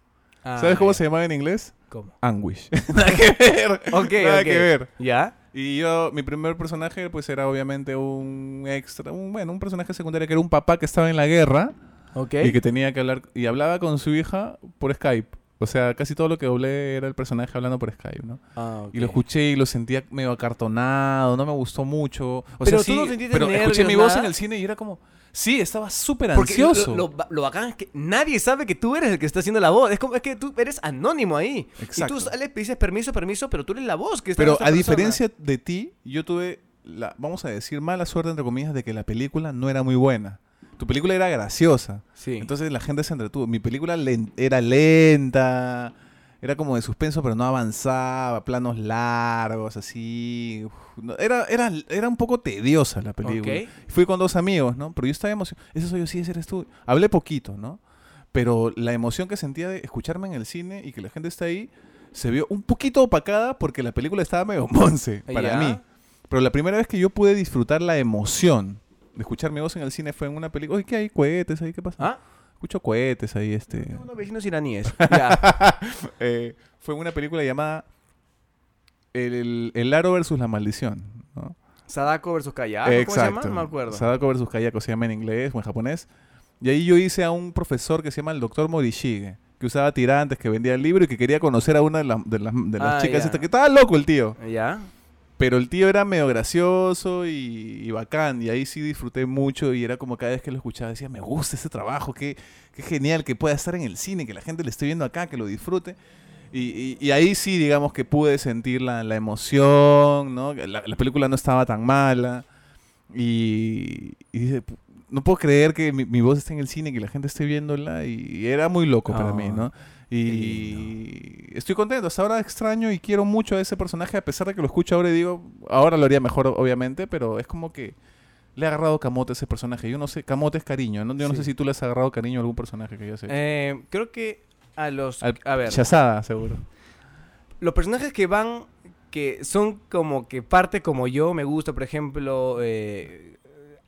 ¿Sabes cómo se llamaba en inglés? Ah, ¿Cómo? Anguish. Nada que ver. Ok, Nada ok. que ver. ¿Ya? Y yo, mi primer personaje, pues era obviamente un extra, un, bueno, un personaje secundario que era un papá que estaba en la guerra Ok. y que tenía que hablar, y hablaba con su hija por Skype. O sea, casi todo lo que doblé era el personaje hablando por Skype, ¿no? Ah, ok. Y lo escuché y lo sentía medio acartonado, no me gustó mucho. O Pero sea, tú no sí, sentiste pero escuché nervios, mi voz nada. en el cine y era como, sí, estaba súper Porque lo, ansioso. lo, lo bacán es que nadie sabe que tú eres el que está haciendo la voz. Es como es que tú eres anónimo ahí. Exacto. Y tú sales, dices permiso, permiso, pero tú eres la voz que está Pero a persona. diferencia de ti, yo tuve la, vamos a decir, mala suerte, entre comillas, de que la película no era muy buena. Tu película era graciosa. Sí. Entonces la gente se entretuvo. Mi película len- era lenta, era como de suspenso, pero no avanzaba, planos largos, así. Uf, no, era, era, era un poco tediosa la película. Ok. Fui con dos amigos, ¿no? Pero yo estaba emocionado. Ese soy yo, sí, ese eres tú. Hablé poquito, ¿no? Pero la emoción que sentía de escucharme en el cine y que la gente está ahí se vio un poquito opacada porque la película estaba medio monce para Ya. mí. Pero la primera vez que yo pude disfrutar la emoción de escuchar mi voz en el cine fue en una película. Oye, ¿qué hay? ¿Cohetes ahí? ¿Qué pasa? ¿Ah? Escucho cohetes ahí, este. Unos vecinos iraníes. ya. Eh, fue una película llamada El, el, El Aro versus la Maldición. ¿no? Sadako versus Kayako. ¿Cómo se llama? No me acuerdo. Sadako versus Kayako se llama en inglés o en japonés. Y ahí yo hice a un profesor que se llama el doctor Morishige, que usaba tirantes, que vendía el libro y que quería conocer a una de, la- de las, de las Ah, chicas que estaba loco el tío. ¿Ya? Pero el tío era medio gracioso y, y bacán, y ahí sí disfruté mucho y era como cada vez que lo escuchaba decía, me gusta ese trabajo, qué, qué genial que pueda estar en el cine, que la gente le esté viendo acá, que lo disfrute. Y, y- y ahí sí, digamos que pude sentir la, la emoción, ¿no? La, la película no estaba tan mala. Y, y dije, "Pu- no puedo creer que mi, mi voz esté en el cine, que la gente esté viéndola. Y era muy loco para mí, Ah, ¿no? Y estoy contento. Hasta ahora extraño y quiero mucho a ese personaje, a pesar de que lo escucho ahora y digo, ahora lo haría mejor, obviamente, pero es como que le ha agarrado camote a ese personaje. Yo no sé, camote es cariño, ¿no? Yo no sé si tú le has agarrado cariño a algún personaje que yo sé. Eh, creo que a los... Al- a ver. Shazada, seguro. los personajes que van, que son como que parte como yo, me gusta, por ejemplo, eh,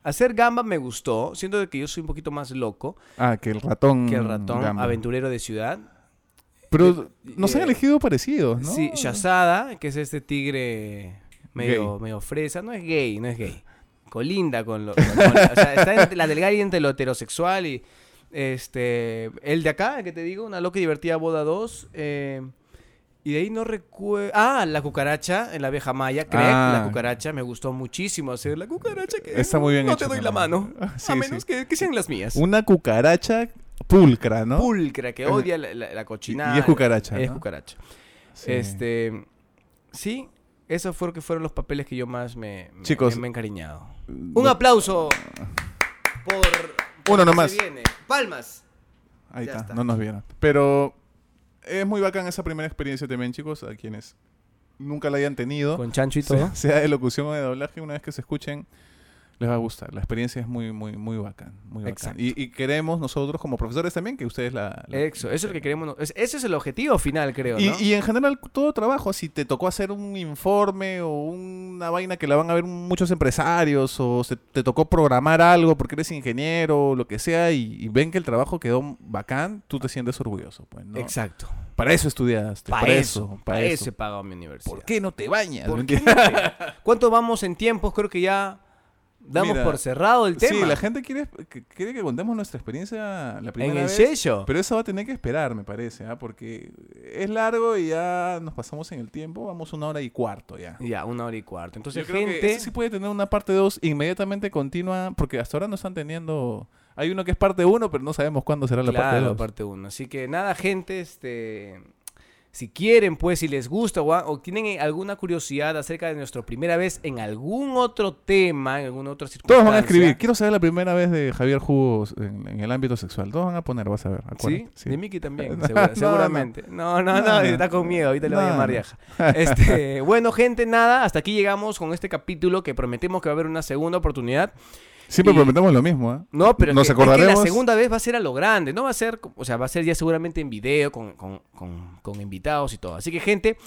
hacer gamba me gustó, siento que yo soy un poquito más loco Ah, que el ratón. que el ratón Gamba. aventurero de ciudad. Pero Eh, nos han eh, elegido parecidos, ¿no? Sí, Shazada, que es este tigre medio, medio fresa, no es gay, no es gay. Colinda con lo... con- con- o sea, está entre la delgada y entre lo heterosexual y... Este, el de acá, que te digo, una loca y divertida boda 2. eh, y de ahí no recuerdo. Ah, la cucaracha en la vieja maya. Craig, Ah. la cucaracha. Me gustó muchísimo hacer la cucaracha. Que Está muy bien No hecho te doy la mano. Ah, sí, a menos sí. que, que sean las mías. Una cucaracha pulcra, ¿no? Pulcra, que odia la, la, la cochinada. Y es cucaracha, Es ¿no? cucaracha. Sí. Este. Sí, esos fueron, que fueron los papeles que yo más me, me- Chicos, me he encariñado. Un no- aplauso por... por Uno nomás. se viene. Palmas. Ahí está, está. no nos vieron. Pero es muy bacán esa primera experiencia también, chicos, a quienes nunca la hayan tenido. Con chancho y sea, todo. sea de locución o de doblaje, una vez que se escuchen, les va a gustar. La experiencia es muy, muy, muy bacán. Muy bacán. Exacto. Y, y queremos nosotros, como profesores también, que ustedes la... la- Eso, eso es lo que queremos. Ese es el objetivo final, creo, y, ¿no? y en general, todo trabajo, si te tocó hacer un informe o una vaina que la van a ver muchos empresarios, o se- te tocó programar algo porque eres ingeniero, o lo que sea, y, y ven que el trabajo quedó bacán, tú te sientes orgulloso. Pues, ¿no? Exacto. Para eso estudiaste, Para para, eso, eso, para eso he pagado mi universidad. ¿Por qué no te bañas? ¿Por ¿Me qué entiendes? no te- ¿Cuánto vamos en tiempos? Creo que ya damos Mira, por cerrado el tema. Sí, la gente quiere que, quiere que contemos nuestra experiencia la primera en el vez. sello. Pero eso va a tener que esperar, me parece, ¿ah? porque es largo y ya nos pasamos en el tiempo. Vamos una hora y cuarto ya. Ya, una hora y cuarto. Entonces, Yo creo que gente. sí puede tener una parte 2 inmediatamente continua, porque hasta ahora no están teniendo... Hay uno que es parte 1, pero no sabemos cuándo será la parte Claro, 2. parte uno. Así que nada, gente, este. Si quieren, pues, si les gusta o, o tienen alguna curiosidad acerca de nuestra primera vez en algún otro tema, en alguna otra circunstancia. Todos van a escribir. Quiero saber la primera vez de Javier Jugos en, en el ámbito sexual. Todos van a poner, vas a ver. ¿Sí? acuérdate. De Mickey también, No, segura- no, seguramente. No, no, no, está con miedo, ahorita le voy a llamar vieja. Este, bueno, gente, nada, hasta aquí llegamos con este capítulo que prometemos que va a haber una segunda oportunidad. Siempre Y- prometemos lo mismo, ¿ah? No, pero es Nos es que, la acordaremos. segunda vez va a ser a lo grande, no va a ser, o sea, va a ser ya seguramente en video, con, con- con- con invitados y todo. Así que, gente,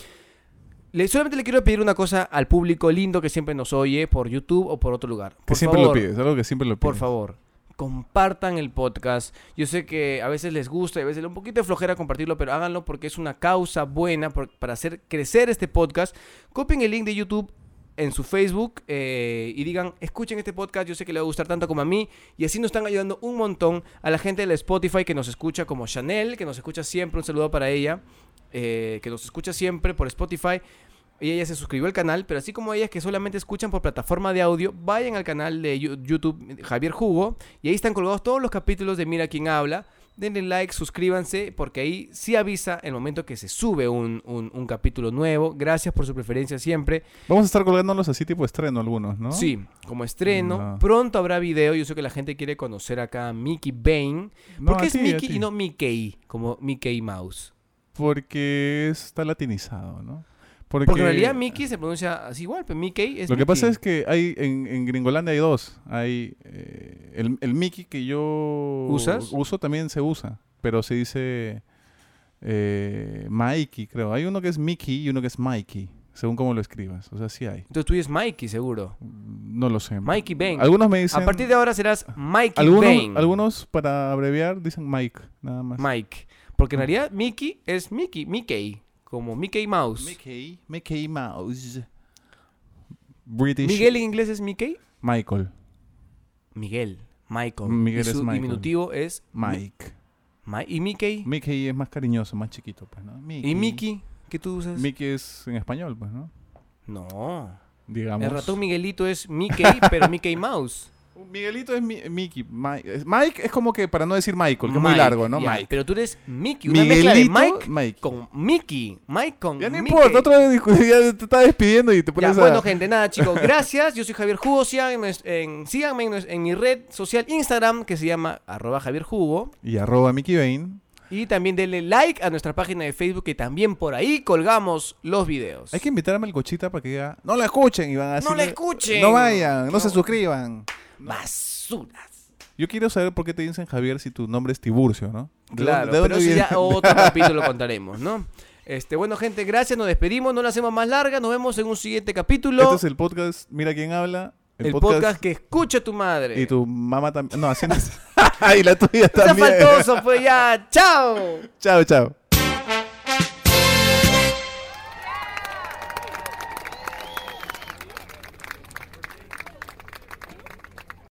le, solamente le quiero pedir una cosa al público lindo que siempre nos oye por YouTube o por otro lugar. Que siempre favor, lo pides, algo que siempre lo pides. Por favor, compartan el podcast. Yo sé que a veces les gusta y a veces un poquito de flojera compartirlo, pero háganlo porque es una causa buena por- para hacer crecer este podcast. Copien el link de YouTube en su Facebook eh, y digan, escuchen este podcast, yo sé que le va a gustar tanto como a mí. Y así nos están ayudando un montón a la gente de Spotify que nos escucha como Chanel, que nos escucha siempre, un saludo para ella, eh, que nos escucha siempre por Spotify. Y ella se suscribió al canal, pero así como ellas que solamente escuchan por plataforma de audio, vayan al canal de YouTube Javier Jugo y ahí están colgados todos los capítulos de Mira quién habla. Denle like, suscríbanse, porque ahí sí avisa el momento que se sube un, un- un capítulo nuevo. Gracias por su preferencia siempre. Vamos a estar colgándolos así tipo estreno algunos, ¿no? Sí, como estreno. No. Pronto habrá video. Yo sé que la gente quiere conocer acá a Mickey Bane. No, ¿Por qué es Mickey y no Mickey? Como Mickey Mouse. Porque está latinizado, ¿no? Porque en realidad Mickey se pronuncia así igual, pero Mickey es Lo que pasa es que hay en, en Gringolandia hay dos. Hay eh, el, el Mickey que yo ¿Usas? uso también se usa, pero se dice eh, Mikey, creo. Hay uno que es Mickey y uno que es Mikey, según cómo lo escribas. O sea, sí hay. Entonces tú eres Mikey, seguro. No lo sé. Mikey Bane. Algunos me dicen A partir de ahora serás Mikey algunos, Bane. algunos para abreviar dicen Mike, nada más. Mike. Porque en realidad Mickey es Mickey, Mickey. Como Mickey Mouse. Mickey, Mickey Mouse. British Miguel en inglés es Mickey. Michael, Miguel. Michael. Miguel y es su Michael. diminutivo es Mike. Mi- ¿Y Mickey? Mickey es más cariñoso, más chiquito, pues, ¿no? ¿Y Mickey? ¿Qué tú usas? Mickey es en español, pues, ¿no? No. Digamos. El ratón Miguelito es Mickey, pero Mickey Mouse. Miguelito es Mi- Mickey. Mike es como que, para no decir Michael, que es muy largo, ¿no? ya, Mike. Pero tú eres Mickey. Una mezcla de Miguelito, Mike Mike. con Mickey. Mike con Ya no importa, otra vez ya te estás despidiendo y te Ya, pones a... bueno, gente, nada, chicos, gracias. Yo soy Javier Jugo. Síganme en, síganme en, nues- en mi red social Instagram, que se llama arroba Javier Jugo. Y arroba Mickey Bane. Y también denle like a nuestra página de Facebook, que también por ahí colgamos los videos. Hay que invitar a Melcochita para que diga, no la escuchen y van a ¡No decirle, la escuchen! No vayan, no, No. se suscriban. Basuras. Yo quiero saber por qué te dicen Javier si tu nombre es Tiburcio, ¿no? ¿De Claro, dónde- de pero eso ya otro capítulo lo contaremos, ¿no? Este, bueno, gente, gracias, nos despedimos, no la hacemos más larga, nos vemos en un siguiente capítulo. Este es el podcast Mira quién habla. el podcast, que escucha tu madre. Y tu mamá también. No, así no y la tuya también. faltoso, pues ya, chao. Chao, chao.